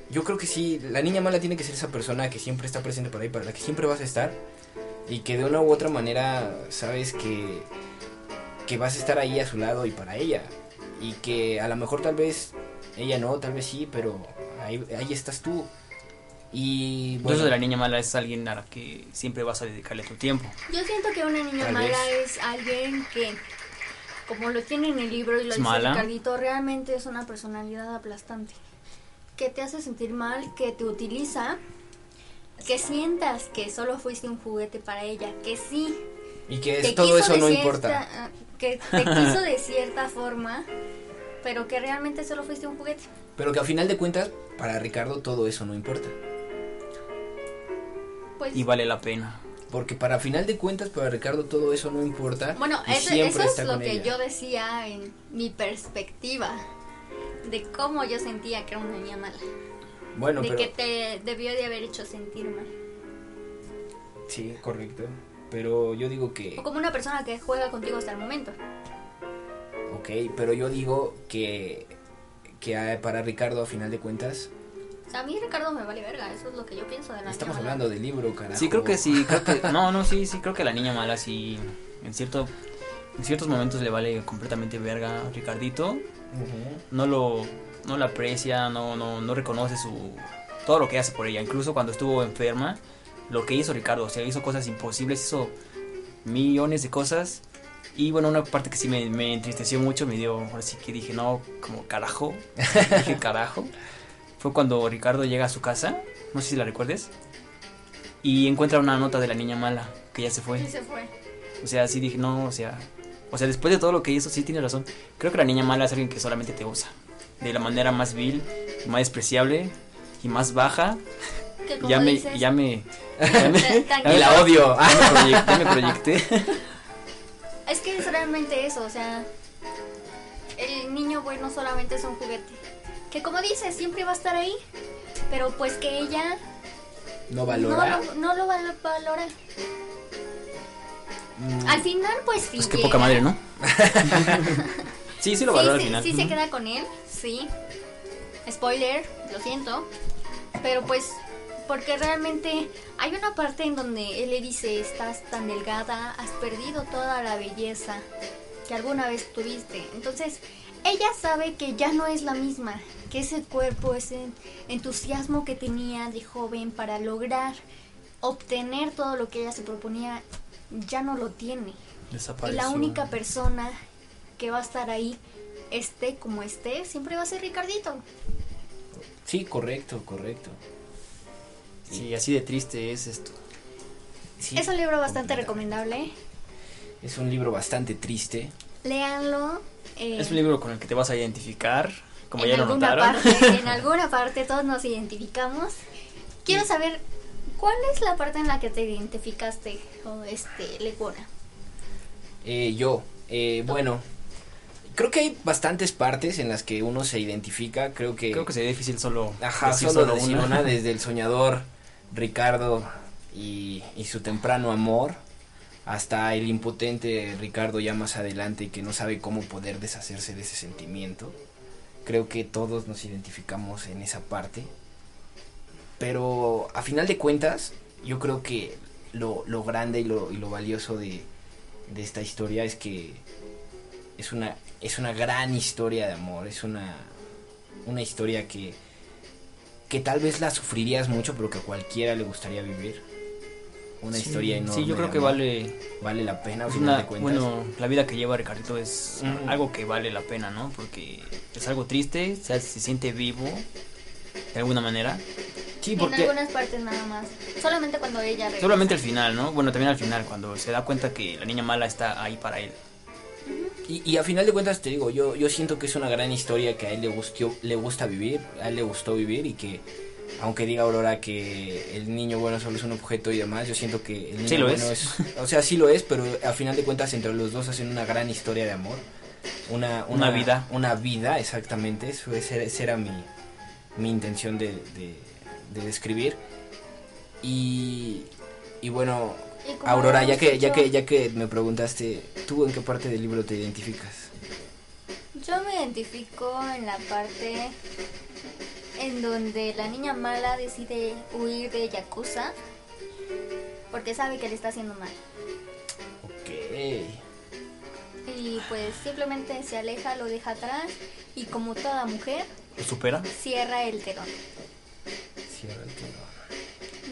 yo creo que sí, la niña mala tiene que ser esa persona que siempre está presente por ahí, para la que siempre vas a estar y que de una u otra manera sabes que, que vas a estar ahí a su lado y para ella. Y que a lo mejor tal vez ella no, tal vez sí, pero ahí, ahí estás tú. Y bueno, Entonces la niña mala es alguien a la que siempre vas a dedicarle tu tiempo. Yo siento que una niña Tal mala vez. es alguien que, como lo tiene en el libro y lo ¿Es dice mala? Ricardito, realmente es una personalidad aplastante. Que te hace sentir mal, que te utiliza, que sientas que solo fuiste un juguete para ella, que sí, y que es- todo eso de no cierta- importa. ah, Que te quiso de cierta forma, pero que realmente solo fuiste un juguete. Pero que a final de cuentas, para Ricardo todo eso no importa. Pues, Y vale la pena. Porque para final de cuentas, para Ricardo todo eso no importa. Bueno, eso, siempre eso es está lo que ella. yo decía en mi perspectiva de cómo yo sentía que era una niña mala. Bueno, de pero que te debió de haber hecho sentir mal. sí, correcto. Pero yo digo que O como una persona que juega contigo hasta el momento. Ok, pero yo digo que, que para Ricardo, a final de cuentas, O sea, a mí Ricardo me vale verga, eso es lo que yo pienso de la estamos niña mala. hablando del libro, carajo. Sí, creo que sí, creo que no, no, sí, sí, creo que la niña mala sí en cierto en ciertos momentos le vale completamente verga a Ricardito, no lo no la aprecia, no no no reconoce su todo lo que hace por ella, incluso cuando estuvo enferma, lo que hizo Ricardo, o sea, hizo cosas imposibles, hizo millones de cosas. Y bueno, una parte que sí me, me entristeció mucho, me dio, ahora sí que dije, no, como carajo, dije carajo, fue cuando Ricardo llega a su casa, no sé si la recuerdes, y encuentra una nota de la niña mala, que ya se fue. Y se fue. O sea, sí dije, no, o sea, o sea, después de todo lo que hizo, sí tiene razón. Creo que la niña mala es alguien que solamente te usa, de la manera más vil, más despreciable y más baja. Que como Ya me, dices, ya me, ya me, ya me- la odio. ya me proyecté, ya me proyecté. Es que es realmente eso, o sea, el niño bueno solamente es un juguete. Que como dices, siempre va a estar ahí, pero pues que ella No no valora. lo, no lo val- valora. Mm, Al final, pues sí. Pues qué llega. poca madre, ¿no? sí, sí lo Sí, valoro al sí, final. sí se Ujú. queda con él, sí. Spoiler, lo siento. Pero pues, porque realmente hay una parte en donde él le dice, estás tan delgada, has perdido toda la belleza que alguna vez tuviste. Entonces, ella sabe que ya no es la misma, que ese cuerpo, ese entusiasmo que tenía de joven para lograr obtener todo lo que ella se proponía, ya no lo tiene. Y la única persona que va a estar ahí, esté como esté, siempre va a ser Ricardito. Sí, correcto, correcto. Sí, así de triste es esto. Sí, es un libro bastante recomendable. Es un libro bastante triste. Léanlo. Eh, Es un libro con el que te vas a identificar, como ya lo alguna notaron. parte, en alguna parte todos nos identificamos. Quiero saber cuál es la parte en la que te identificaste, o este, Leguona. Eh, yo, eh, bueno, creo que hay bastantes partes en las que uno se identifica. Creo que, Creo que sería difícil solo ajá, decir solo, solo decir una. una, desde el soñador Ricardo y, y su temprano amor hasta el impotente Ricardo ya más adelante que no sabe cómo poder deshacerse de ese sentimiento. Creo que todos nos identificamos en esa parte. Pero a final de cuentas, yo creo que lo, lo grande y lo, lo valioso de, de esta historia es que es una, es una gran historia de amor, es una, una historia que, que tal vez la sufrirías mucho, pero que a cualquiera le gustaría vivir. Una Sí, historia enorme. Sí, yo creo que vale. Vale la pena, a es final una- de cuentas. bueno, la vida que lleva Ricardito es Ujú. algo que vale la pena, ¿no? Porque es algo triste, o sea, se siente vivo de alguna manera. sí, En porque algunas partes nada más. Solamente cuando ella regresa. Solamente al final, ¿no? Bueno, también al final, cuando se da cuenta que la niña mala está ahí para él. Y, y a final de cuentas te digo, yo, yo siento que es una gran historia que a él le gustó, le gusta vivir, a él le gustó vivir y que aunque diga Aurora que el niño bueno solo es un objeto y demás, yo siento que el niño Sí lo bueno es. o sea, sí lo es, pero a final de cuentas entre los dos hacen una gran historia de amor. Una, Una vida. Una vida, exactamente. Eso esa era- esa era mi, mi intención de, de, de describir. Y, y bueno, Aurora, ya que, ya que, ya que me preguntaste, ¿tú en qué parte del libro te identificas? Yo me identifico en la parte en donde la niña mala decide huir de Yakuza porque sabe que le está haciendo mal. Ok. Y pues simplemente se aleja, lo deja atrás y como toda mujer, ¿Lo supera? cierra el telón. Cierra el telón.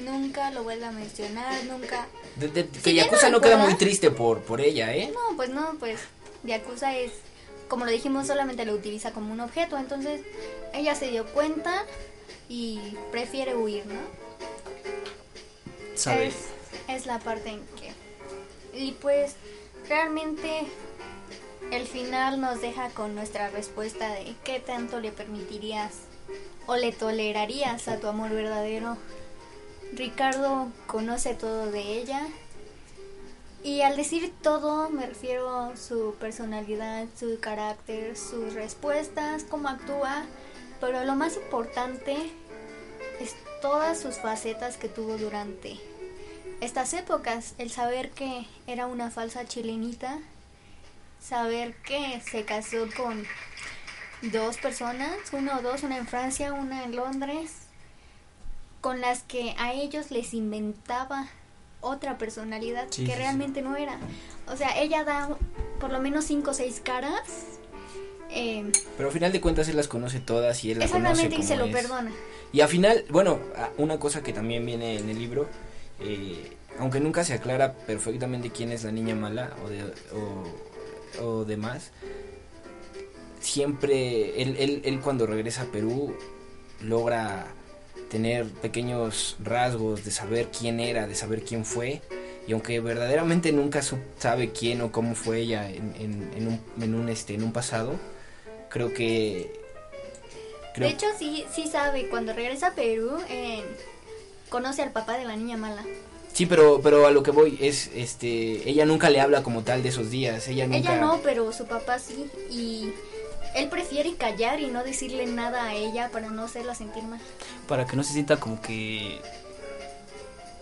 Nunca lo vuelve a mencionar, nunca... De- de- Si que bien Yakuza no no queda muy triste por, por ella, ¿eh? No, pues no, pues Yakuza es, como lo dijimos, solamente lo utiliza como un objeto. Entonces ella se dio cuenta y prefiere huir, ¿no? Sabe. Es, es la parte en que... Y pues realmente el final nos deja con nuestra respuesta de qué tanto le permitirías o le tolerarías a tu amor verdadero. Ricardo conoce todo de ella. Y al decir todo me refiero a su personalidad, su carácter, sus respuestas, cómo actúa. Pero lo más importante es todas sus facetas que tuvo durante estas épocas. El saber que era una falsa chilenita, saber que se casó con dos personas, una o dos, una en Francia, una en Londres, con las que a ellos les inventaba otra personalidad Sí, que sí, sí. realmente no era. O sea, ella da por lo menos cinco o seis caras. eh, Pero al final de cuentas él las conoce todas y él las conoce exactamente y se lo es. perdona. Y al final, bueno, una cosa que también viene en el libro, eh, aunque nunca se aclara perfectamente quién es la niña mala o, de, o, o demás, siempre él, él, él cuando regresa a Perú logra tener pequeños rasgos de saber quién era, de saber quién fue. Y aunque verdaderamente nunca sabe quién o cómo fue ella en, en, en un, en, un, este, en un pasado, creo que... creo- De hecho, sí, sí sabe, cuando regresa a Perú, eh, conoce al papá de la niña mala. Sí, pero, pero a lo que voy es, este, ella nunca le habla como tal de esos días, ella nunca... Ella no, pero su papá sí. Y él prefiere callar y no decirle nada a ella para no hacerla sentir mal. Para que no se sienta como que.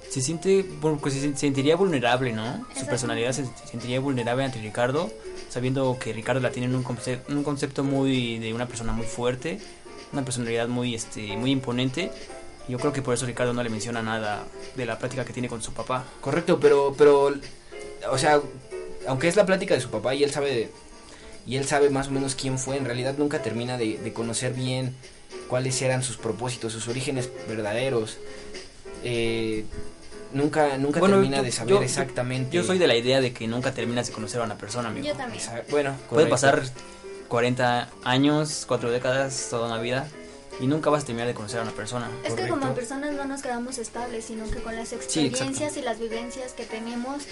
Se siente. bueno, pues se sen- sentiría vulnerable, ¿no? Su personalidad se se sentiría vulnerable ante Ricardo, sabiendo que Ricardo la tiene en un, concepto, un concepto muy. de una persona muy fuerte, una personalidad muy, este, muy imponente. Y Yo creo que por eso Ricardo no le menciona nada de la práctica que tiene con su papá. Correcto, pero, pero, o sea, aunque es la plática de su papá y él sabe, y él sabe más o menos quién fue, en realidad nunca termina de, de conocer bien cuáles eran sus propósitos, sus orígenes verdaderos. Eh, nunca, nunca Bueno, termina yo- de saber yo- exactamente. Yo soy de la idea de que nunca terminas de conocer a una persona, amigo. Yo también. Bueno, Puede correcto. pasar 40 años, 4 décadas, toda una vida y nunca vas a terminar de conocer a una persona. Es que como Correcto. personas no nos quedamos estables, sino que con las experiencias y las vivencias que tenemos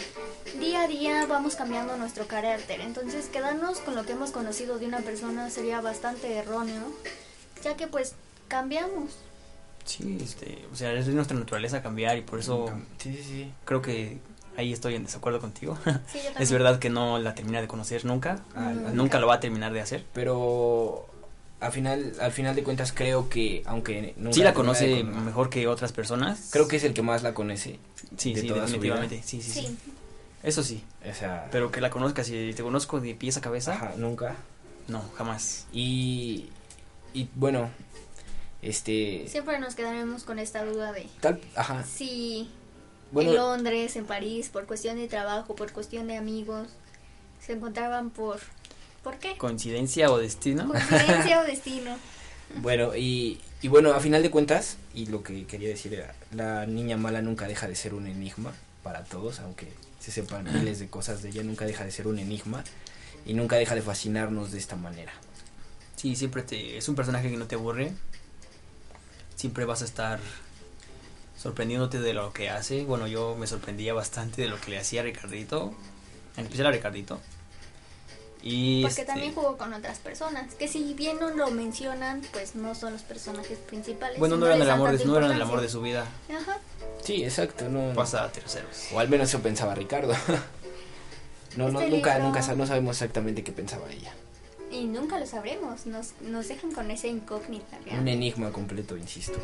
día a día vamos cambiando nuestro carácter. Entonces quedarnos con lo que hemos conocido de una persona sería bastante erróneo, ya que pues cambiamos. Sí, este, o sea, es de nuestra naturaleza cambiar y por eso Sí, sí, sí. creo que ahí estoy en desacuerdo contigo. Sí, yo también. es verdad que no la termina de conocer nunca, nunca lo va a terminar de hacer. Pero al final, al final de cuentas creo que, aunque nunca Sí la conoce cono- mejor que otras personas. Creo que es el que más la conoce. sí, de sí, toda su definitivamente. Sí, sí, sí, Sí, Eso sí, O sea, pero que la conozcas y te conozco de pies a cabeza, ajá, nunca. no, jamás. Y, y bueno, este... siempre nos quedaremos con esta duda de Tal, ajá. si Bueno, en Londres, en París, por cuestión de trabajo, por cuestión de amigos, se encontraban por... ¿Por qué? Coincidencia o destino. Coincidencia o destino. Bueno, y, y bueno, a final de cuentas, y lo que quería decir era, la niña mala nunca deja de ser un enigma para todos, aunque se sepan miles de cosas de ella, nunca deja de ser un enigma y nunca deja de fascinarnos de esta manera. Sí, siempre te es un personaje que no te aburre. Siempre vas a estar sorprendiéndote de lo que hace. Bueno, yo me sorprendía bastante de lo que le hacía a Ricardito, en especial a Ricardito. Y Porque este, también jugó con otras personas, que si bien no lo mencionan, pues no son los personajes principales. bueno, no eran el amor de no eran el amor de su vida. Ajá. Sí, exacto, no, Pasa a terceros. o al menos eso pensaba Ricardo. no, no, Este nunca, libro- nunca no sabemos exactamente qué pensaba ella. Y nunca lo sabremos, nos, nos dejan con esa incógnita. Un enigma completo, insisto.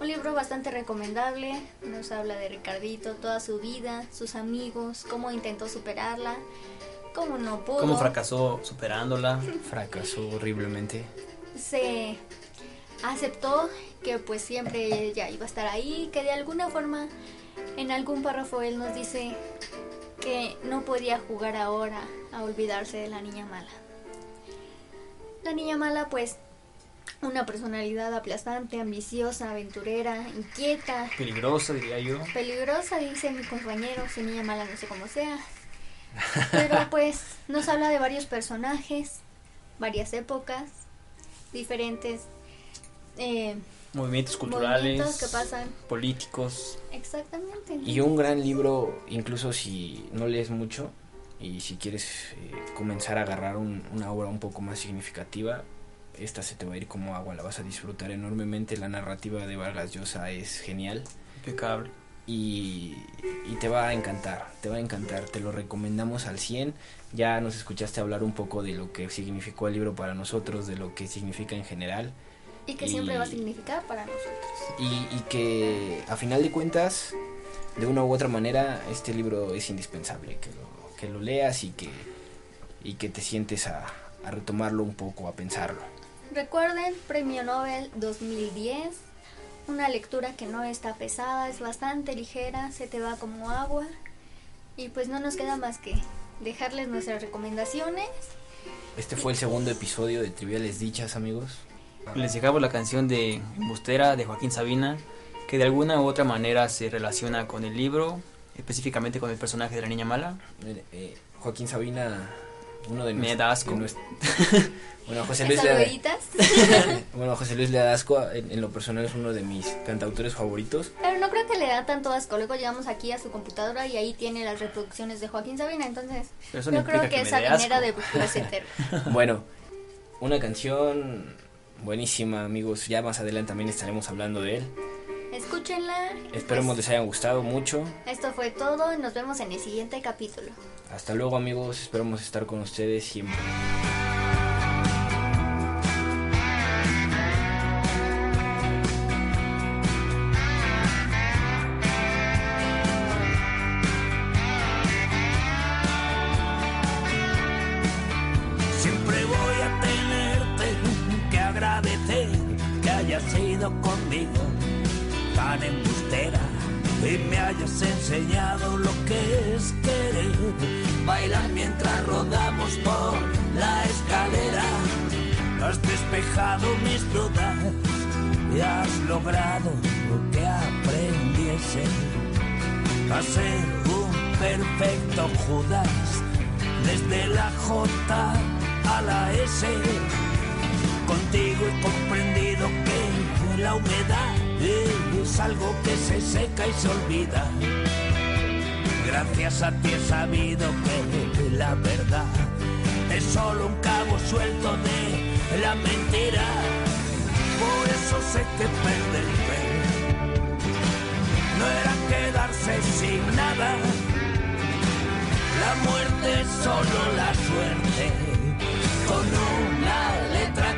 Un libro bastante recomendable, nos habla de Ricardito, toda su vida, sus amigos, cómo intentó superarla, cómo no pudo. Cómo fracasó superándola. Fracasó horriblemente. se aceptó que pues siempre ella iba a estar ahí, que de alguna forma en algún párrafo él nos dice que no podía jugar ahora a olvidarse de la niña mala. La niña mala pues una personalidad aplastante, ambiciosa, aventurera, inquieta, Peligrosa, diría yo. peligrosa, dice mi compañero, si niña mala no sé cómo sea. Pero pues nos habla de varios personajes, varias épocas, diferentes eh, Movimientos culturales. movimientos que pasan. Políticos. Exactamente. Y un gran libro, incluso si no lees mucho y si quieres eh, comenzar a agarrar un- una obra un poco más significativa, esta se te va a ir como agua, la vas a disfrutar enormemente. La narrativa de Vargas Llosa es genial Impecable. Y, y te va a encantar, te va a encantar, te lo recomendamos al 100. Ya nos escuchaste hablar un poco de lo que significó el libro para nosotros, de lo que significa en general. Y que siempre va a y- significar para nosotros. Y, y que a final de cuentas, de una u otra manera, este libro es indispensable, que lo, que lo leas y que, y que te sientes a, a retomarlo un poco, a pensarlo. Recuerden, Premio Nobel 2010. Una lectura que no está pesada, es bastante ligera, se te va como agua. Y pues no nos queda más que dejarles nuestras recomendaciones. Este fue el segundo episodio de Triviales Dichas, amigos. Les dejamos la canción de Bustera de Joaquín Sabina, que de alguna u otra manera se relaciona con el libro, específicamente con el personaje de la niña mala. Eh, eh, Joaquín Sabina, uno de Me da asco. bueno, José Luis, le, rueditas. bueno, José Luis Ledasco, en, en lo personal, es uno de mis cantautores favoritos. Pero no creo que le da tanto asco. Luego llegamos aquí a su computadora y ahí tiene las reproducciones de Joaquín Sabina. Entonces, eso no yo creo que, que dé venera de asco. closetero. Bueno, una canción buenísima, amigos. Ya más adelante también estaremos hablando de él. Escúchenla. Esperemos pues, les hayan gustado mucho. Esto fue todo y nos vemos en el siguiente capítulo. Hasta luego, amigos. Esperamos estar con ustedes siempre. Siempre voy a tenerte que agradecer que hayas ido conmigo tan embustera y me hayas enseñado lo que es querer. Bailar mientras rodamos por la escalera. Has despejado mis dudas y has logrado lo que aprendiese. a ser un perfecto Judas, desde la J a la S. Contigo he comprendido que la humedad es algo que se seca y se olvida. Gracias a ti he sabido que la verdad es solo un cabo suelto de la mentira. Por eso sé que perderte no era quedarse sin nada. La muerte es solo la suerte, con una letra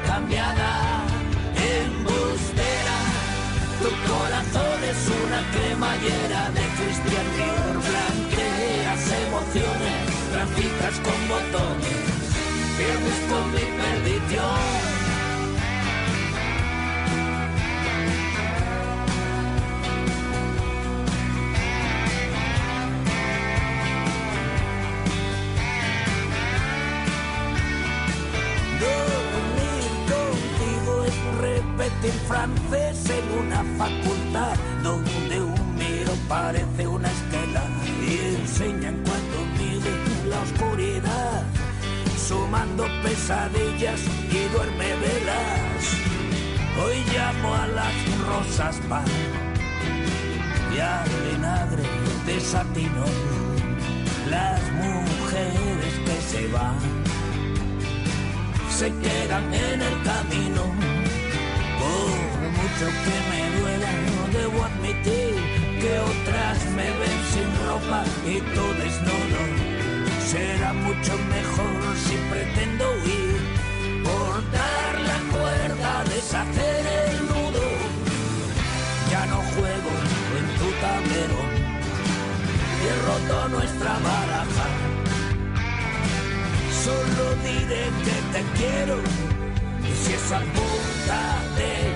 es una cremallera de Christian Dior. Blanqueas emociones, traficas con botones, pierdes con mi perdición. Francés en una facultad donde un miro parece una estela y enseñan cuando mide la oscuridad, sumando pesadillas y duerme velas. Hoy llamo a las rosas pan y al vinagre de satino, las mujeres que se van se quedan en el camino. Por mucho que me duela, debo admitir que otras me ven sin ropa y todo desnudo. Será mucho mejor si pretendo huir, cortar la cuerda, deshacer el nudo. Ya no juego en tu tablero he roto nuestra baraja. Solo diré que te quiero y si esa punta de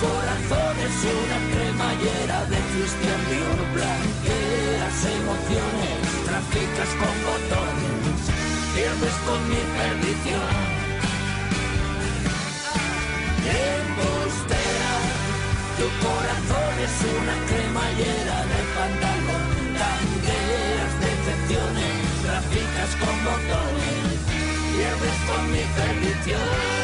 corazón es una cremallera de Cristian Dior Blanqueas emociones, traficas con botones Pierdes con mi perdición. Embustera, tu corazón es una cremallera de pantalón Tangueras decepciones, traficas con botones Pierdes con mi perdición.